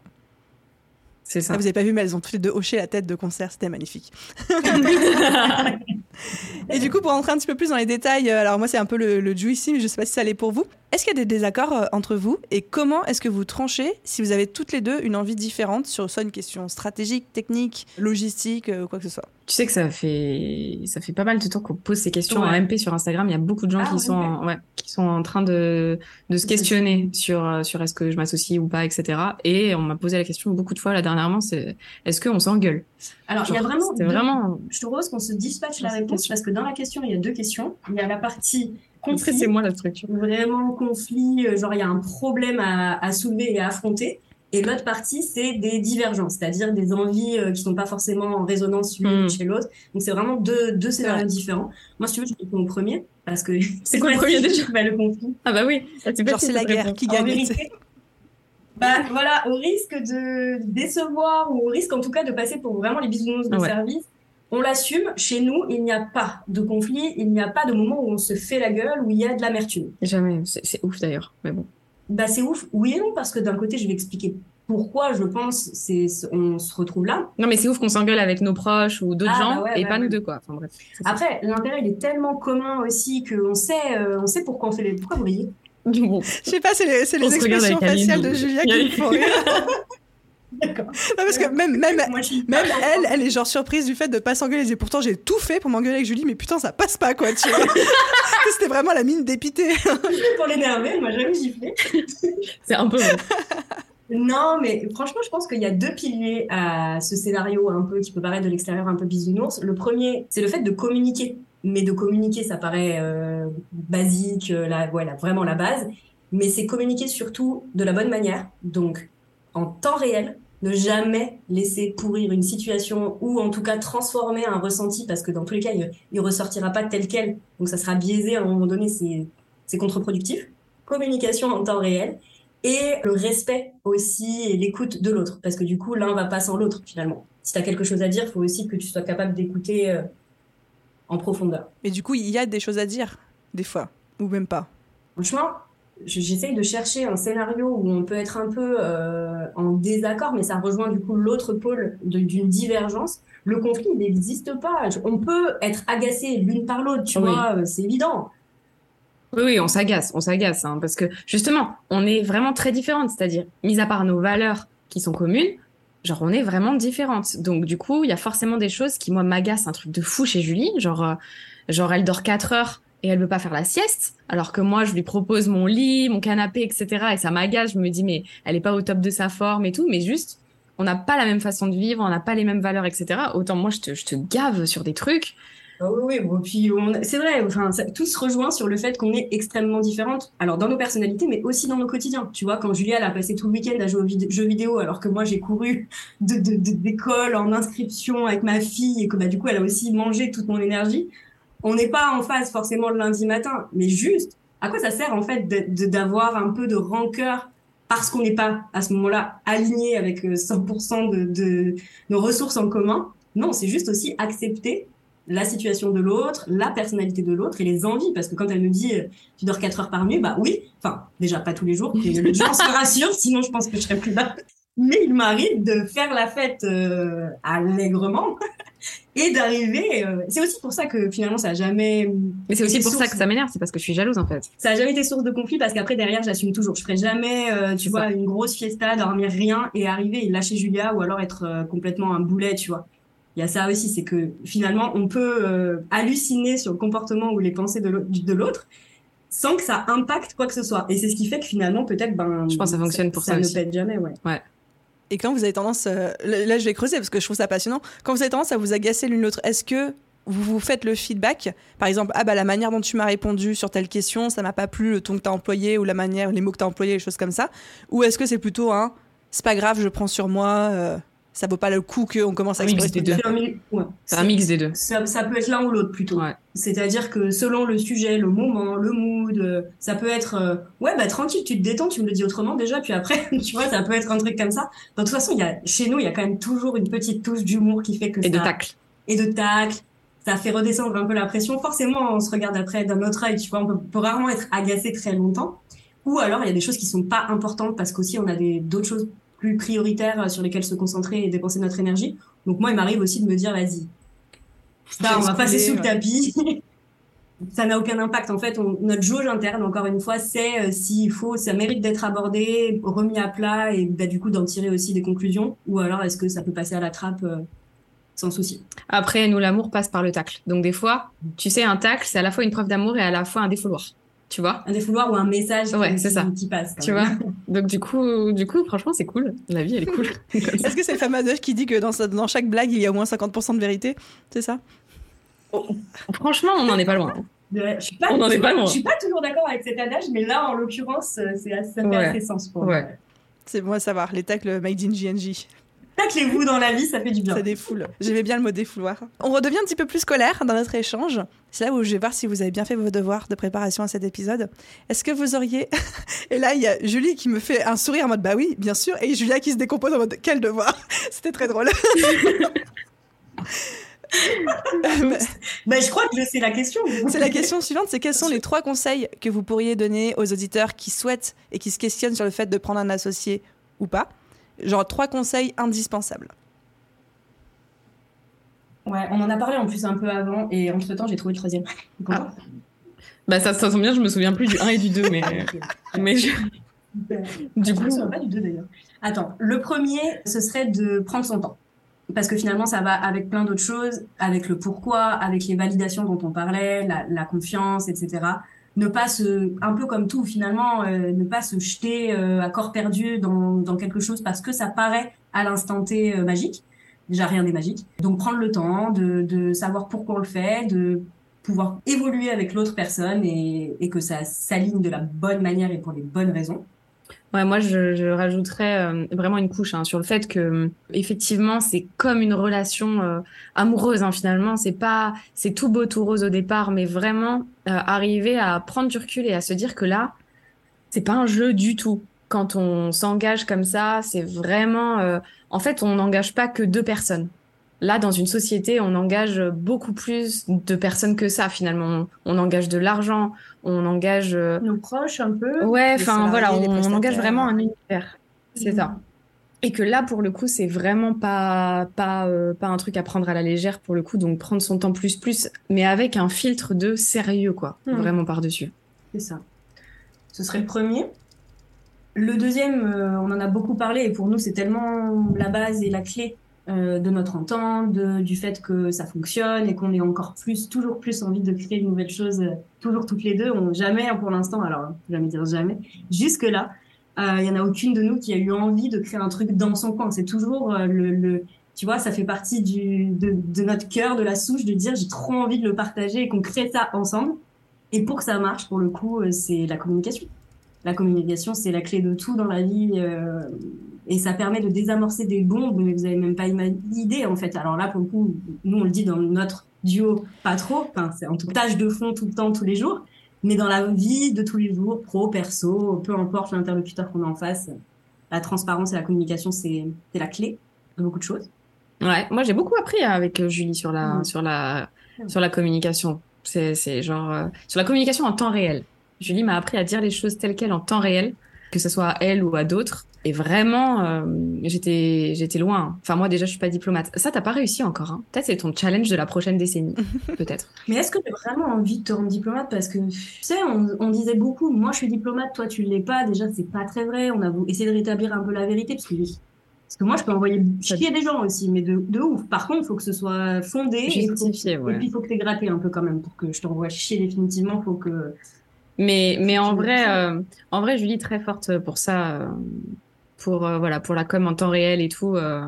C'est ça. Ah, vous avez pas vu, mais elles ont toutes les deux hoché la tête de concert, c'était magnifique. *laughs* et du coup, pour rentrer un petit peu plus dans les détails, euh, alors moi c'est un peu le, le juicy, mais je sais pas si ça l'est pour vous. Est-ce qu'il y a des désaccords euh, entre vous et comment est-ce que vous tranchez si vous avez toutes les deux une envie différente sur soit une question stratégique, technique, logistique, ou euh, quoi que ce soit? Tu sais que ça fait ça fait pas mal de temps qu'on pose ces questions en MP sur Instagram. Il y a beaucoup de gens ah, qui sont en, ouais, qui sont en train de, de se questionner sur sur est-ce que je m'associe ou pas, etc. Et on m'a posé la question beaucoup de fois là dernièrement, c'est est-ce qu'on s'engueule? Alors il y a vraiment, vraiment. Je te propose qu'on se dispatche la réponse parce que dans la question il y a deux questions. Il y a la partie conflit. C'est moi la structure. Vraiment conflit, euh, genre il y a un problème à, à soulever et à affronter. Et l'autre partie, c'est des divergences, c'est-à-dire des envies euh, qui sont pas forcément en résonance l'une hmm. chez l'autre. Donc c'est vraiment deux, deux scénarios différents. Moi, si tu veux, je réponds au premier parce que *laughs* c'est *laughs* quoi le premier déjà? bah, Le conflit. Ah bah oui. Genre c'est la guerre qui gagne. bah voilà, au risque de décevoir ou au risque en tout cas de passer pour vraiment les bisounours de service, on l'assume. Chez nous, il n'y a pas de conflit, il n'y a pas de moment où on se fait la gueule, où il y a de l'amertume. Jamais. C'est ouf d'ailleurs, mais bon. Bah c'est ouf, oui et non, parce que d'un côté, je vais expliquer pourquoi je pense c'est on se retrouve là. Non mais c'est ouf qu'on s'engueule avec nos proches ou d'autres ah, gens bah et pas nous deux quoi. Enfin bref. Après l'intérêt il est tellement commun aussi qu'on sait euh, on sait pourquoi on fait les pourquoi vous riez. *laughs* Bon. Je sais pas c'est les, les expressions faciales de Julia qui me font rire. *laughs* D'accord. parce que même, même, même elle, elle est genre surprise du fait de pas s'engueuler. Et pourtant, j'ai tout fait pour m'engueuler avec Julie, mais putain, ça passe pas, quoi, tu vois. *laughs* C'était vraiment la mine dépitée. pour l'énerver, elle m'a jamais giflé. *laughs* C'est un peu. Non, mais franchement, je pense qu'il y a deux piliers à ce scénario un peu qui peut paraître de l'extérieur un peu bisounours. Le premier, c'est le fait de communiquer. Mais de communiquer, ça paraît euh, basique, euh, la, voilà, vraiment la base. Mais c'est communiquer surtout de la bonne manière. Donc, en temps réel, ne jamais laisser pourrir une situation ou en tout cas transformer un ressenti parce que dans tous les cas, il, ne ressortira pas tel quel. Donc ça sera biaisé à un moment donné, c'est contre-productif. Communication en temps réel et le respect aussi et l'écoute de l'autre parce que du coup, l'un va pas sans l'autre finalement. Si tu as quelque chose à dire, il faut aussi que tu sois capable d'écouter euh, en profondeur. Mais du coup, il y a des choses à dire des fois ou même pas? Franchement, j'essaye de chercher un scénario où on peut être un peu euh, en désaccord, mais ça rejoint du coup l'autre pôle d'une divergence. Le conflit, n'existe pas. On peut être agacé l'une par l'autre, tu vois, euh, c'est évident. Oui, oui, on s'agace, on s'agace, hein, parce que justement, on est vraiment très différentes. C'est-à-dire, mis à part nos valeurs qui sont communes, genre on est vraiment différentes. Donc du coup, il y a forcément des choses qui moi m'agacent un truc de fou chez Julie, genre euh, genre elle dort 4 heures et elle veut pas faire la sieste, alors que moi je lui propose mon lit, mon canapé, etc. Et ça m'agace. Je me dis mais elle est pas au top de sa forme et tout, mais juste on n'a pas la même façon de vivre, on n'a pas les mêmes valeurs, etc. Autant moi je te, gave sur des trucs. Ah oui, oui, puis c'est vrai, enfin, tout se rejoint sur le fait qu'on est extrêmement différentes. Alors dans nos personnalités, mais aussi dans nos quotidiens. Tu vois, quand Julia a passé tout le week-end à jouer aux jeux vidéo, alors que moi j'ai couru de d'école en inscription avec ma fille et que bah du coup elle a aussi mangé toute mon énergie on n'est pas en phase forcément le lundi matin, mais juste, à quoi ça sert en fait d'avoir un peu de rancœur parce qu'on n'est pas à ce moment-là aligné avec 100% euh, de, nos ressources en commun? Non, c'est juste aussi accepter la situation de l'autre, la personnalité de l'autre et les envies. Parce que quand elle me dit euh, tu dors 4 heures par nuit, bah oui, enfin déjà pas tous les jours, les gens se sinon je pense que je serais plus là. Mais il m'arrive de faire la fête euh, allègrement et d'arriver. Euh, c'est aussi pour ça que finalement ça a jamais. Mais c'est aussi pour ça que ça m'énerve, c'est parce que je suis jalouse en fait. Ça a jamais été source de conflit parce qu'après derrière j'assume toujours. Je ferai jamais, euh, tu vois, une grosse fiesta, dormir rien et arriver et lâcher Julia ou alors être euh, complètement un boulet, tu vois. Il y a ça aussi, c'est que finalement on peut halluciner sur le comportement ou les pensées de l'autre sans que ça impacte quoi que ce soit. Et c'est ce qui fait que finalement peut-être ben. Je pense que ça fonctionne pour ça, ça ne pète jamais, ouais. Ouais. Et quand vous avez tendance, euh, là je vais creuser parce que je trouve ça passionnant, quand vous avez tendance à vous agacer l'une l'autre, est-ce que vous vous faites le feedback? Par exemple, ah bah la manière dont tu m'as répondu sur telle question, ça m'a pas plu, le ton que tu as employé ou la manière, les mots que tu as employés, les choses comme ça. Ou est-ce que c'est plutôt un, c'est pas grave, je prends sur moi euh, ça vaut pas le coup qu'on commence à explorer deux. C'est un mix des deux. Ça, peut être l'un ou l'autre plutôt. C'est-à-dire que selon le sujet, le moment, le mood, euh, ça peut être euh, ouais bah tranquille, tu te détends, tu me le dis autrement déjà, puis après *laughs* tu vois ça peut être un truc comme ça. De toute façon, il y a chez nous il y a quand même toujours une petite touche d'humour qui fait que et de tacle et de tacle. Ça fait redescendre un peu la pression. Forcément, on se regarde après d'un autre œil, tu vois, on peut, peut rarement être agacé très longtemps. Ou alors il y a des choses qui sont pas importantes parce qu'aussi on a des d'autres choses plus prioritaires euh, sur lesquels se concentrer et dépenser notre énergie. Donc moi, il m'arrive aussi de me dire, vas-y, ça, on va passer sous le tapis. *laughs* ça n'a aucun impact. En fait, notre jauge interne, encore une fois, c'est euh, s'il faut, ça mérite d'être abordé, remis à plat et bah, du coup d'en tirer aussi des conclusions. Ou alors, est-ce que ça peut passer à la trappe euh, sans souci? Après, nous, l'amour passe par le tacle. Donc des fois, tu sais, un tacle, c'est à la fois une preuve d'amour et à la fois un défouloir tu vois? Un défouloir ou un message ouais, c'est ça. qui passe tu vois? *laughs* Donc du coup du coup franchement c'est cool. La vie elle est cool. *laughs* Est-ce que c'est le fameux adage qui dit que dans, dans chaque blague il y a au moins 50% de vérité? C'est ça? Oh, franchement on n'en est pas loin. Je suis pas, on est pas loin. Je suis pas toujours d'accord avec cet adage, mais là, en l'occurrence, c'est ça fait assez sens pour ouais. C'est bon à savoir, les tacles made in GNG. Taclez-vous dans la vie, ça fait du bien. Ça défoule. J'aimais bien le mot défouloir. On redevient un petit peu plus scolaire dans notre échange. C'est là où je vais voir si vous avez bien fait vos devoirs de préparation à cet épisode. Est-ce que vous auriez. *laughs* Et là, il y a Julie qui me fait un sourire en mode bah oui, bien sûr. Et Julia qui se décompose en mode quel devoir? *laughs* C'était très drôle. *laughs* bah, je crois que c'est la question. C'est la question suivante, c'est quels sont les trois conseils que vous pourriez donner aux auditeurs qui souhaitent et qui se questionnent sur le fait de prendre un associé ou pas? Genre trois conseils indispensables. Ouais, on en a parlé en plus un peu avant et entre temps j'ai trouvé le troisième. Ah. Bah ça, ça tombe bien, je me souviens plus du 1 et du 2, mais, mais je... Du coup, je pas du 2 d'ailleurs. Attends, le premier, ce serait de prendre son temps. Parce que finalement, ça va avec plein d'autres choses, avec le pourquoi, avec les validations dont on parlait, la, la confiance, etc. Ne pas se, un peu comme tout finalement, euh, ne pas se jeter euh, à corps perdu dans, dans, quelque chose parce que ça paraît à l'instant T euh, magique. Déjà, rien n'est magique. Donc, prendre le temps de, de savoir pourquoi on le fait, de pouvoir évoluer avec l'autre personne et, et que ça s'aligne de la bonne manière et pour les bonnes raisons. Ouais, moi, je, je rajouterais euh, vraiment une couche hein, sur le fait que, euh, effectivement, c'est comme une relation euh, amoureuse. Hein, finalement, c'est pas, c'est tout beau, tout rose au départ, mais vraiment arriver à prendre du recul et à se dire que là, c'est pas un jeu du tout. Quand on s'engage comme ça, c'est vraiment, en fait, on n'engage pas que deux personnes. Là, dans une société, on engage beaucoup plus de personnes que ça, finalement. On, engage de l'argent, on engage... Euh, Nos proches, un peu. Ouais, enfin, voilà, on, engage vraiment un univers. C'est ça. Et que là, pour le coup, c'est vraiment pas, pas, euh, pas un truc à prendre à la légère, pour le coup. Donc, prendre son temps plus, plus, mais avec un filtre de sérieux, quoi. Mhm. Vraiment par-dessus. C'est ça. Ce serait le premier. Le deuxième, euh, on en a beaucoup parlé, et pour nous, c'est tellement la base et la clé euh, de notre entente, du fait que ça fonctionne et qu'on ait encore plus, toujours plus envie de créer de nouvelles choses, euh, toujours toutes les deux. On jamais, pour l'instant, alors jamais dire jamais, jusque là, euh, il y en a aucune de nous qui a eu envie de créer un truc dans son coin. C'est toujours le, le, tu vois, ça fait partie du, de, de notre cœur, de la souche, de dire j'ai trop envie de le partager et qu'on crée ça ensemble. Et pour que ça marche, pour le coup, c'est la communication. La communication, c'est la clé de tout dans la vie et ça permet de désamorcer des bombes, mais vous avez même pas idée en fait. Alors là, pour le coup, nous on le dit dans notre duo, pas trop. Enfin, c'est en tout tâche de fond tout le temps, tous les jours. Mais dans la vie de tous les jours, pro, perso, peu importe l'interlocuteur qu'on a en face, la transparence et la communication, c'est la clé de beaucoup de choses. Ouais, moi j'ai beaucoup appris avec euh, Julie sur la, mmh. sur la, sur la communication. C'est genre euh, sur la communication en temps réel. Julie m'a appris à dire les choses telles quelles en temps réel, que ce soit à elle ou à d'autres. Et vraiment, euh, j'étais, j'étais loin. Enfin, moi, déjà, je suis pas diplomate. Ça, t'as pas réussi encore. Hein. Peut-être c'est ton challenge de la prochaine décennie. *laughs* Peut-être. Mais est-ce que tu as vraiment envie de te rendre diplomate? Parce que, tu sais, on, disait beaucoup, moi, je suis diplomate, toi, tu l'es pas. Déjà, c'est pas très vrai. On a essayé de rétablir un peu la vérité. Parce que, parce que moi, je peux envoyer chier des gens aussi, mais de, de ouf. Par contre, il faut que ce soit fondé. Justifié, et, ouais. et puis, il faut que tu gratté un peu quand même pour que je t'envoie chier définitivement. faut que. Mais, mais en vrai, euh, en vrai, Julie, très forte pour ça. Euh, pour euh, voilà pour la com en temps réel et tout. Euh.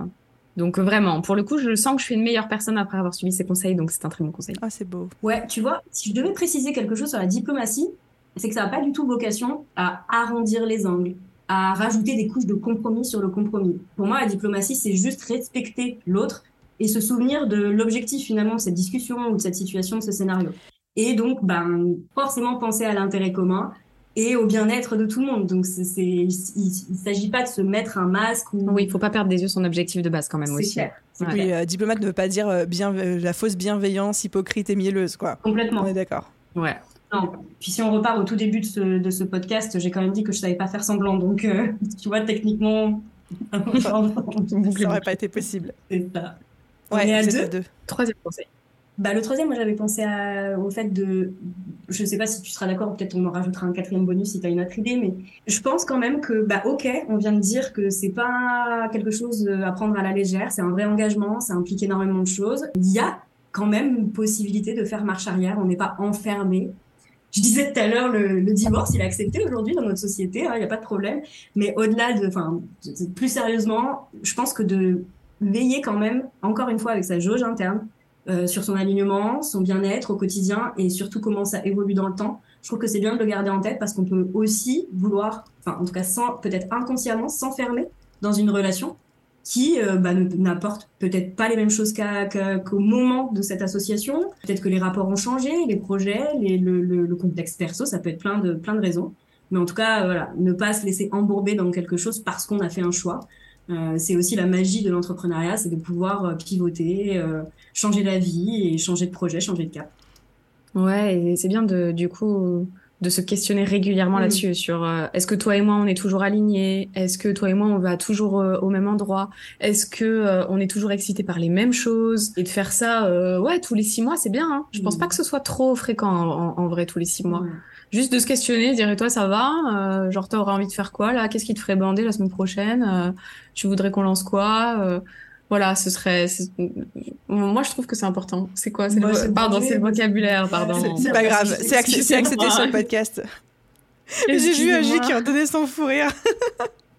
Donc vraiment, pour le coup, je sens que je suis une meilleure personne après avoir suivi ces conseils, donc c'est un très bon conseil. Ah, c'est beau. Ouais, tu vois, si je devais préciser quelque chose sur la diplomatie, c'est que ça n'a pas du tout vocation à arrondir les angles, à rajouter des couches de compromis sur le compromis. Pour moi, la diplomatie, c'est juste respecter l'autre et se souvenir de l'objectif finalement de cette discussion ou de cette situation, de ce scénario. Et donc, ben, forcément penser à l'intérêt commun, et au bien-être de tout le monde. Donc, c'est, il ne s'agit pas de se mettre un masque. Ou... Oui, il faut pas perdre des yeux son objectif de base quand même aussi. Clair. Oui, euh, diplomate ne veut pas dire euh, bien, euh, la fausse bienveillance hypocrite et mielleuse, quoi. Complètement. On est d'accord. Ouais. Non. Puis si on repart au tout début de ce, de ce podcast, j'ai quand même dit que je savais pas faire semblant. Donc, *laughs* tu vois, techniquement, *laughs* ça n'aurait pas été possible. C'est ça. On ouais, est à deux. Troisième conseil. Bah, le troisième, moi, j'avais pensé à, au fait de, je sais pas si tu seras d'accord, peut-être on en rajoutera un quatrième bonus si tu as une autre idée, mais je pense quand même que, bah, ok, on vient de dire que c'est pas quelque chose à prendre à la légère, c'est un vrai engagement, ça implique énormément de choses. Il y a quand même possibilité de faire marche arrière, on n'est pas enfermé. Je disais tout à l'heure, le, le, divorce, il est accepté aujourd'hui dans notre société, hein, il n'y a pas de problème. Mais au-delà de, enfin, plus sérieusement, je pense que de veiller quand même, encore une fois, avec sa jauge interne, euh, sur son alignement, son bien-être au quotidien et surtout comment ça évolue dans le temps. Je trouve que c'est bien de le garder en tête parce qu'on peut aussi vouloir, enfin en tout cas sans peut-être inconsciemment s'enfermer dans une relation qui euh, bah, n'apporte peut-être pas les mêmes choses qu'au moment de cette association. Peut-être que les rapports ont changé, les projets, le, le, le, contexte perso, ça peut être plein de plein de raisons. Mais en tout cas, voilà, ne pas se laisser embourber dans quelque chose parce qu'on a fait un choix. Euh, c'est aussi la magie de l'entrepreneuriat, c'est de pouvoir euh, pivoter, euh, changer d'avis et changer de projet, changer de cap. Ouais, et c'est bien de du coup de se questionner régulièrement Mm. là-dessus sur euh, est-ce que toi et moi on est toujours alignés? Est-ce que toi et moi on va toujours euh, au même endroit? Est-ce que euh, on est toujours excités par les mêmes choses? Et de faire ça, euh, ouais, tous les six mois, c'est bien. Hein je pense Mm. pas que ce soit trop fréquent en, en vrai tous les six mois. Ouais. Juste de se questionner, dire et toi ça va? Euh, Genre t'aurais envie de faire quoi là? Qu'est-ce qui te ferait bander la semaine prochaine? Euh, Tu voudrais qu'on lance quoi? Voilà, ce serait. Moi je trouve que c'est important. C'est quoi? C'est le Moi, c'est Pardon, c'est le vocabulaire, pardon. C'est- pas grave, c'est acc- c'est accepté sur le podcast. *laughs* J'ai vu un J qui a donné son fou rire.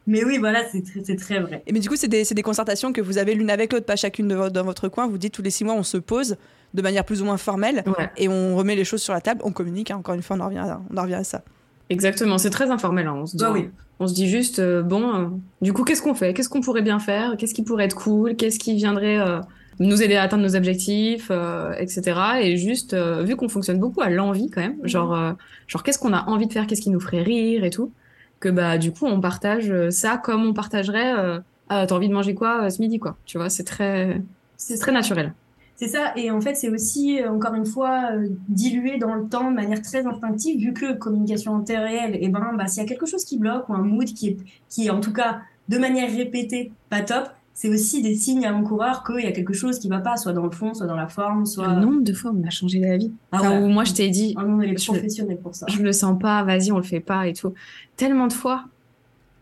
Mais oui, voilà, c'est très, c'est très vrai. Et mais du coup, c'est des, c'est des concertations que vous avez l'une avec l'autre, pas chacune de dans votre coin. Vous dites tous les six mois, on se pose de manière plus ou moins formelle Ouais, et on remet les choses sur la table, on communique. hein. Encore une fois, on en revient à, on en revient à ça. Exactement. C'est très informel. hein, On se dit, Bah oui. on se dit juste euh, bon. euh, du coup, qu'est-ce qu'on fait? Qu'est-ce qu'on pourrait bien faire? Qu'est-ce qui pourrait être cool? Qu'est-ce qui viendrait euh, nous aider à atteindre nos objectifs, euh, etc. Et juste euh, vu qu'on fonctionne beaucoup à l'envie quand même, Mhm. genre euh, genre qu'est-ce qu'on a envie de faire? Qu'est-ce qui nous ferait rire et tout? Que bah du coup on partage ça comme on partagerait. Euh, ah, t'as envie de manger quoi ce midi? quoi Tu vois, c'est très c'est très naturel. C'est ça, et en fait, c'est aussi, euh, encore une fois, euh, dilué dans le temps de manière très instinctive, vu que communication en temps réel, et ben, bah, s'il y a quelque chose qui bloque ou un mood qui est, qui est en tout cas de manière répétée pas top, c'est aussi des signes avant-coureurs qu'il y a quelque chose qui va pas, soit dans le fond, soit dans la forme, soit. Le nombre de fois on a changé d'avis. Ah Enfin, ouais. où moi je t'ai dit Ah non, elle est professionnelle pour ça. je le sens pas, vas-y, on le fait pas et tout. Tellement de fois.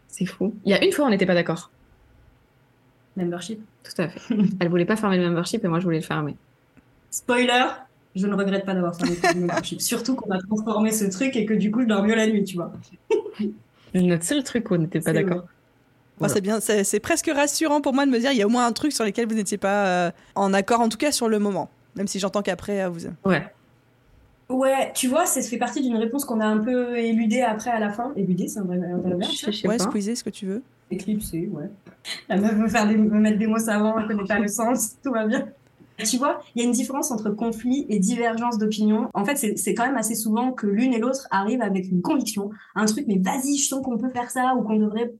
C'est fou. Il y a une fois, on n'était pas d'accord. Membership. Tout à fait. Elle voulait pas fermer le membership et moi, je voulais le fermer. Spoiler, je ne regrette pas d'avoir fait le membership. *laughs* Surtout qu'on a transformé ce truc et que du coup, je dors mieux la nuit, tu vois. *laughs* Notre seul truc où on n'était pas d'accord. c'est bien, c'est presque rassurant pour moi de me dire il y a au moins un truc sur lequel vous n'étiez pas euh, en accord, en tout cas sur le moment. Même si j'entends qu'après, euh, vous. Ouais. Ouais, tu vois, ça fait partie d'une réponse qu'on a un peu éludée après à la fin. Éludée, c'est un vrai un vrai verbe, ça Je sais Ouais, pas. squeezer ce que tu veux. Éclipsé, ouais. La meuf veut faire des, me mettre des mots savants, elle connaît pas le sens, tout va bien. Tu vois, il y a une différence entre conflit et divergence d'opinion. En fait, c'est- c'est quand même assez souvent que l'une et l'autre arrivent avec une conviction, un truc, mais vas-y, je sens qu'on peut faire ça ou qu'on devrait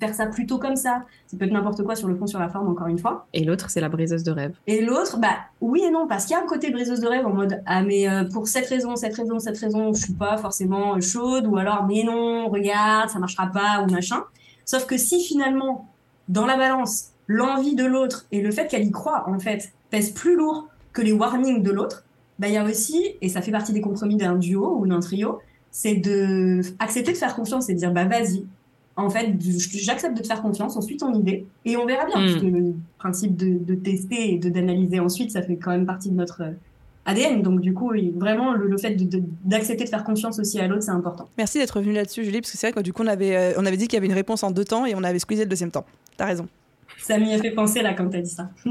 faire ça plutôt comme ça. Ça peut être n'importe quoi sur le fond, sur la forme, encore une fois. Et l'autre, c'est la briseuse de rêve. Et l'autre, bah oui et non, parce qu'il y a un côté briseuse de rêve en mode ah mais euh, pour cette raison, cette raison, cette raison, je suis pas forcément chaude ou alors mais non, regarde, ça marchera pas ou machin. Sauf que si finalement dans la balance, l'envie de l'autre et le fait qu'elle y croit en fait pèse plus lourd que les warnings de l'autre, bah il y a aussi et ça fait partie des compromis d'un duo ou d'un trio, c'est de accepter de faire confiance et de dire bah vas-y. En fait, j'accepte de te faire confiance, on suit ton idée et on verra bien. Mm. Parce que le principe de, de tester et d'analyser ensuite, ça fait quand même partie de notre ADN. Donc du coup, vraiment, le, le fait de- de- d'accepter de, faire confiance aussi à l'autre, c'est important. Merci d'être revenu là-dessus, Julie, parce que c'est vrai que du coup, on avait, euh, on avait dit qu'il y avait une réponse en deux temps et on avait squeezé le deuxième temps. T'as raison. Ça m'y a fait penser là quand t'as dit ça. *laughs*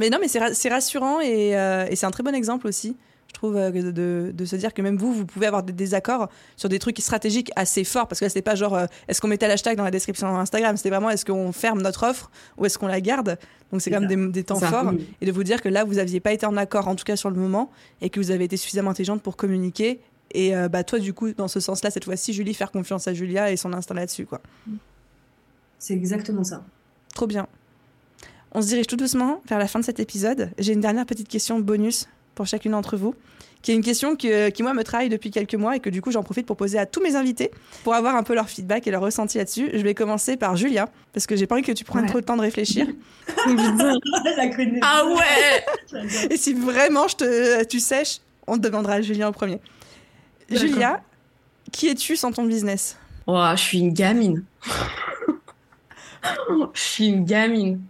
Mais non, mais c'est ra- c'est rassurant et, euh, et c'est un très bon exemple aussi, je trouve, euh, de, de- de se dire que même vous, vous pouvez avoir des désaccords sur des trucs stratégiques assez forts, parce que là, c'est pas genre, euh, est-ce qu'on mettait l'hashtag dans la description Instagram, c'était vraiment, est-ce qu'on ferme notre offre ou est-ce qu'on la garde? Donc c'est quand même des, des temps ça. forts. Et de vous dire que là, vous aviez pas été en accord, en tout cas sur le moment, et que vous avez été suffisamment intelligente pour communiquer. Et euh, bah, toi, du coup, dans ce sens-là, cette fois-ci, Julie, faire confiance à Julia et son instinct là-dessus, quoi. C'est exactement ça. Trop bien. On se dirige tout doucement vers la fin de cet épisode. J'ai une dernière petite question bonus pour chacune d'entre vous, qui est une question que- qui, moi, me travaille depuis quelques mois et que, du coup, j'en profite pour poser à tous mes invités pour avoir un peu leur feedback et leur ressenti là-dessus. Je vais commencer par Julia, parce que j'ai pas envie que tu prennes Ouais. trop de temps de réfléchir. *laughs* *laughs* ah ouais *laughs* et si vraiment je te, tu sèches, on te demandera à Julien en premier. Julia, qui es-tu sans ton business? Oh, je suis une gamine. je suis une gamine.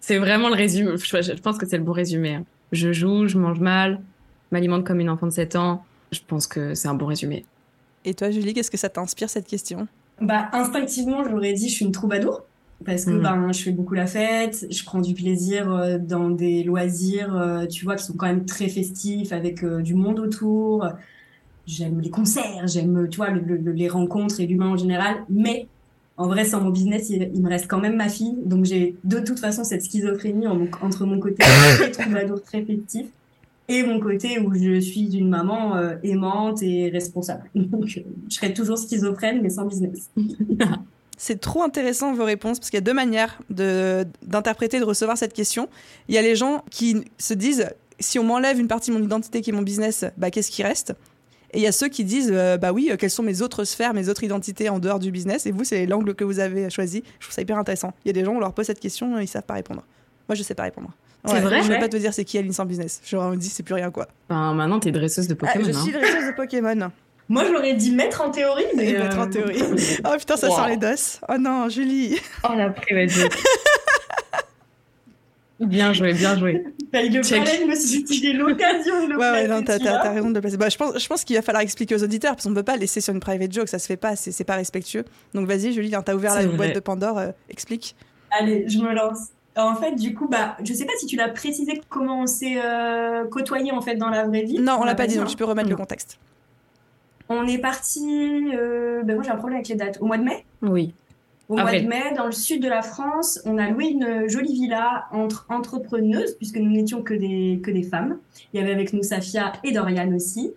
C'est vraiment le résumé. Je, je pense que c'est le bon résumé. hein. Je joue, je mange mal, m'alimente comme une enfant de 7 ans. Je pense que c'est un bon résumé. Et toi, Julie, qu'est-ce que ça t'inspire cette question? Bah, instinctivement, j'aurais dit je suis une troubadour. Parce que Mhm. ben, je fais beaucoup la fête, je prends du plaisir euh, dans des loisirs, euh, tu vois, qui sont quand même très festifs, avec euh, du monde autour. J'aime les concerts, j'aime, tu vois, le- le- les rencontres et l'humain en général. Mais en vrai, sans mon business, il, il me reste quand même ma fille. Donc j'ai de toute façon cette schizophrénie en- entre mon côté très *laughs* troubadour, très festif, et mon côté où je suis une maman euh, aimante et responsable. *laughs* Donc euh, je serai toujours schizophrène, mais sans business. *laughs* C'est trop intéressant vos réponses parce qu'il y a deux manières de- d'interpréter, de recevoir cette question. Il y a les gens qui se disent si on m'enlève une partie de mon identité qui est mon business, bah, qu'est-ce qui reste? Et il y a ceux qui disent, euh, bah oui, euh, quelles sont mes autres sphères, mes autres identités en dehors du business. Et vous, c'est l'angle que vous avez choisi. Je trouve ça hyper intéressant. Il y a des gens, on leur pose cette question, ils savent pas répondre. Moi, je sais pas répondre. C'est vrai Je vais pas te dire c'est qui Aline sans business. Je me dis, c'est plus rien quoi. Enfin, maintenant, t'es dresseuse de Ah, Pokémon. je suis hein. dresseuse de Pokémon. *laughs* Moi, j'aurais dit mettre en théorie, mais. Et mettre en euh, théorie. *laughs* Oh putain, ça Wow. sent les dos. Oh non, Julie. Oh, la private joke. *laughs* bien joué, bien joué. bah, il le Check. fallait, je me suis dit, j'ai l'occasion de le Ouais, ouais, non, t'as, t'as- t'as raison de le placer. Bah, je pense, je pense qu'il va falloir expliquer aux auditeurs parce qu'on ne peut pas laisser sur une private joke, ça se fait pas, c'est, c'est pas respectueux. Donc vas-y, Julie, hein, t'as ouvert la boîte de Pandore, euh, explique. Allez, je me lance. En fait, du coup, bah, je sais pas si tu l'as précisé comment on s'est euh, côtoyé en fait dans la vraie vie. Non, on l'a pas dit, hein. donc tu peux remettre le Non. contexte. On est parti. Euh, ben moi, j'ai un problème avec les dates. Au mois de mai? Oui. Au Avril. mois de mai, dans le sud de la France, on a loué une jolie villa entre entrepreneuses, puisque nous n'étions que des, que des femmes. Il y avait avec nous Safia et Dorian aussi.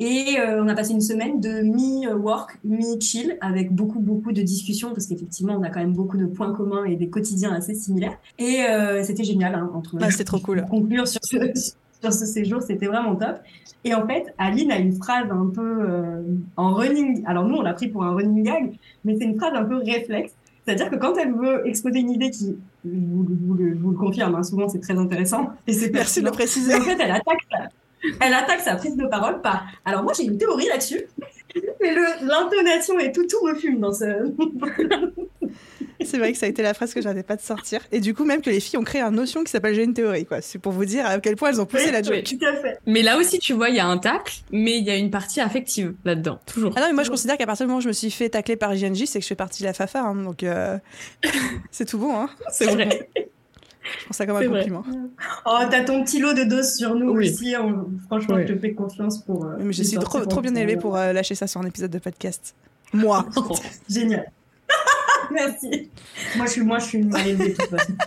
Et euh, on a passé une semaine de mi-work, mi-chill, avec beaucoup, beaucoup de discussions, parce qu'effectivement, on a quand même beaucoup de points communs et des quotidiens assez similaires. Et euh, c'était génial, hein, entre Ah, c'était trop cool. conclure sur ce, *laughs* sur ce séjour, c'était vraiment top. Et en fait, Aline a une phrase un peu euh, en running. Alors nous, on l'a pris pour un running gag, mais c'est une phrase un peu réflexe. C'est-à-dire que quand elle veut exposer une idée qui, je vous, le, je vous le confirme, hein, souvent c'est très intéressant et c'est Merci de le préciser. En fait, elle attaque, sa, elle attaque sa prise de parole par. Alors moi, j'ai une théorie là-dessus. Mais l'intonation et tout, tout me fume dans ce. C'est vrai que ça a été la phrase que j'arrêtais pas de sortir. Et du coup, même que les filles ont créé une notion qui s'appelle j'ai une théorie, quoi. C'est pour vous dire à quel point elles ont poussé la joke. Tout à fait. Mais là aussi, tu vois, il y a un tacle, mais il y a une partie affective là-dedans. Toujours. Ah non, mais moi je considère qu'à partir du moment où je me suis fait tacler par INJ, c'est que je fais partie de la Fafa, hein, donc euh, *laughs* c'est tout bon, hein. *laughs* C'est vrai. Je prends ça comme un vrai. compliment. Oh, t'as ton petit lot de doses sur nous Oui. aussi. on- franchement, Oui. je te fais confiance pour. euh, Mais je suis trop, trop bien élevée pour euh, lâcher ça sur un épisode de podcast. Moi. *laughs* Génial. *laughs* Merci. Moi, je suis, moi, je suis mal élevée de toute façon. *laughs*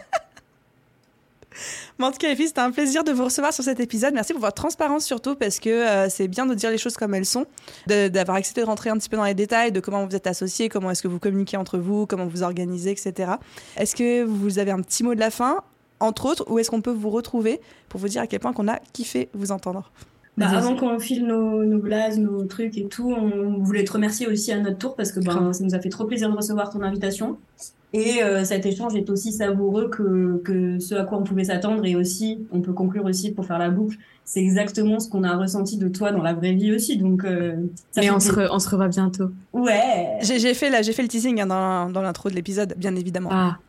Mais en tout cas, les filles, c'était un plaisir de vous recevoir sur cet épisode. Merci pour votre transparence surtout, parce que euh, c'est bien de dire les choses comme elles sont, de- d'avoir accepté de rentrer un petit peu dans les détails de comment vous êtes associés, comment est-ce que vous communiquez entre vous, comment vous organisez, etc. Est-ce que vous avez un petit mot de la fin, entre autres, ou est-ce qu'on peut vous retrouver pour vous dire à quel point qu'on a kiffé vous entendre? Bah, avant qu'on file nos, nos blazes, nos trucs et tout, on voulait te remercier aussi à notre tour parce que ben, Grave. ça nous a fait trop plaisir de recevoir ton invitation. Et euh, cet échange est aussi savoureux que, que ce à quoi on pouvait s'attendre. Et aussi, on peut conclure aussi pour faire la boucle, c'est exactement ce qu'on a ressenti de toi dans la vraie vie aussi. Donc, euh, ça Mais on se, re- on se revoit bientôt. Ouais. J'ai j'ai fait, j'ai fait le teasing hein, dans, dans l'intro de l'épisode, bien évidemment. Ah.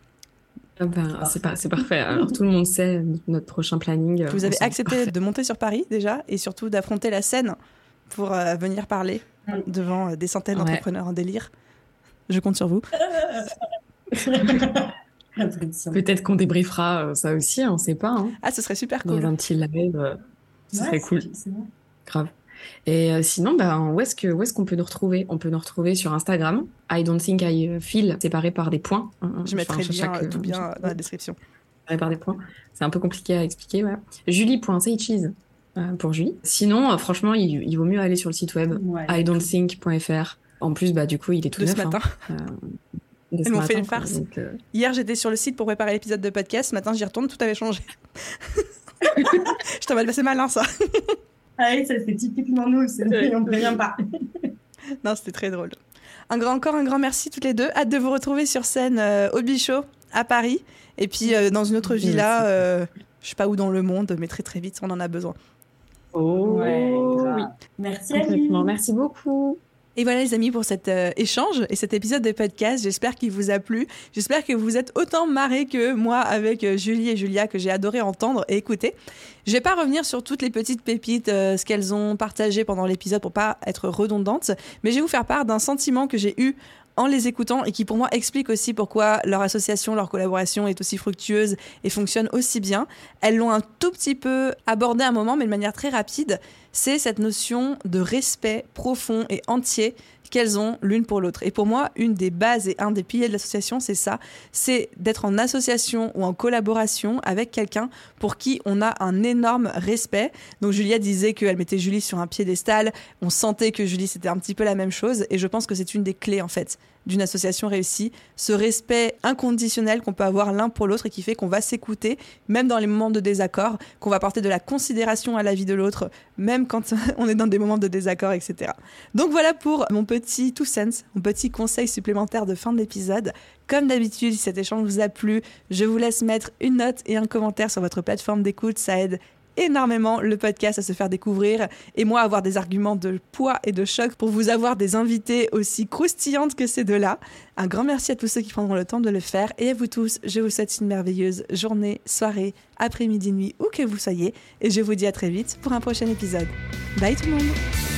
Ah ben, c'est pas, c'est parfait. Alors tout le monde sait notre prochain planning. euh, vous avez accepté de monter sur Paris déjà, et surtout d'affronter la scène pour euh, venir parler Mm. devant euh, des centaines Ouais. d'entrepreneurs en délire. Je compte sur vous. *laughs* Peut-être qu'on débriefera euh, ça aussi, on sait pas. Hein. Ah, ce serait super Dans cool. un petit live, ce Ouais, serait cool, grave. Et euh, sinon, bah, où est-ce que où est-ce qu'on peut nous retrouver? On peut nous retrouver sur Instagram. I don't think I euh, feel séparé par des points. hein, hein, Je mettrai le lien chaque, euh, tout euh, bien chaque- dans la description. séparé par des points. C'est un peu compliqué à expliquer. Ouais. Julie.saycheese euh, pour Julie. Sinon, euh, franchement, il, il vaut mieux aller sur le site web Ouais. idon'tthink.fr. En plus, bah du coup, il est tout De neuf. ce matin. *laughs* hein, ce Elles m'ont fait une farce. Donc, euh, Hier, j'étais sur le site pour préparer l'épisode de podcast. Ce matin, j'y retourne, tout avait changé. *laughs* Je t'en c'est malin ça. *laughs* Ah oui, ça c'est typiquement nous, Ouais. on prévient pas. *laughs* Non, c'était très drôle. Un grand, encore un grand merci toutes les deux. Hâte de vous retrouver sur scène euh, au Bichot à Paris. Et puis euh, dans une autre villa, euh, je sais pas où dans le monde, mais très très vite, on en a besoin. Oh Ouais, oui, Merci. Merci beaucoup. Et voilà les amis pour cet euh, échange et cet épisode de podcast. J'espère qu'il vous a plu. J'espère que vous êtes autant marrés que moi avec euh, Julie et Julia que j'ai adoré entendre et écouter. Je vais pas revenir sur toutes les petites pépites, euh, ce qu'elles ont partagé pendant l'épisode pour pas être redondante, mais je vais vous faire part d'un sentiment que j'ai eu en les écoutant et qui pour moi explique aussi pourquoi leur association, leur collaboration est aussi fructueuse et fonctionne aussi bien. Elles l'ont un tout petit peu abordé à un moment, mais de manière très rapide. C'est cette notion de respect profond et entier qu'elles ont l'une pour l'autre. Et pour moi, une des bases et un des piliers de l'association, c'est ça, c'est d'être en association ou en collaboration avec quelqu'un pour qui on a un énorme respect. Donc Julia disait qu'elle mettait Julie sur un piédestal, on sentait que Julie c'était un petit peu la même chose, et je pense que c'est une des clés en fait d'une association réussie, ce respect inconditionnel qu'on peut avoir l'un pour l'autre et qui fait qu'on va s'écouter, même dans les moments de désaccord, qu'on va porter de la considération à la vie de l'autre, même quand *laughs* on est dans des moments de désaccord, etc. Donc voilà pour mon petit two cents, mon petit conseil supplémentaire de fin de l'épisode. Comme d'habitude, si cet échange vous a plu, je vous laisse mettre une note et un commentaire sur votre plateforme d'écoute, ça aide énormément le podcast à se faire découvrir et moi avoir des arguments de poids et de choc pour vous avoir des invités aussi croustillantes que ces deux-là. Un grand merci à tous ceux qui prendront le temps de le faire et à vous tous, je vous souhaite une merveilleuse journée, soirée, après-midi, nuit, où que vous soyez et je vous dis à très vite pour un prochain épisode. Bye tout le monde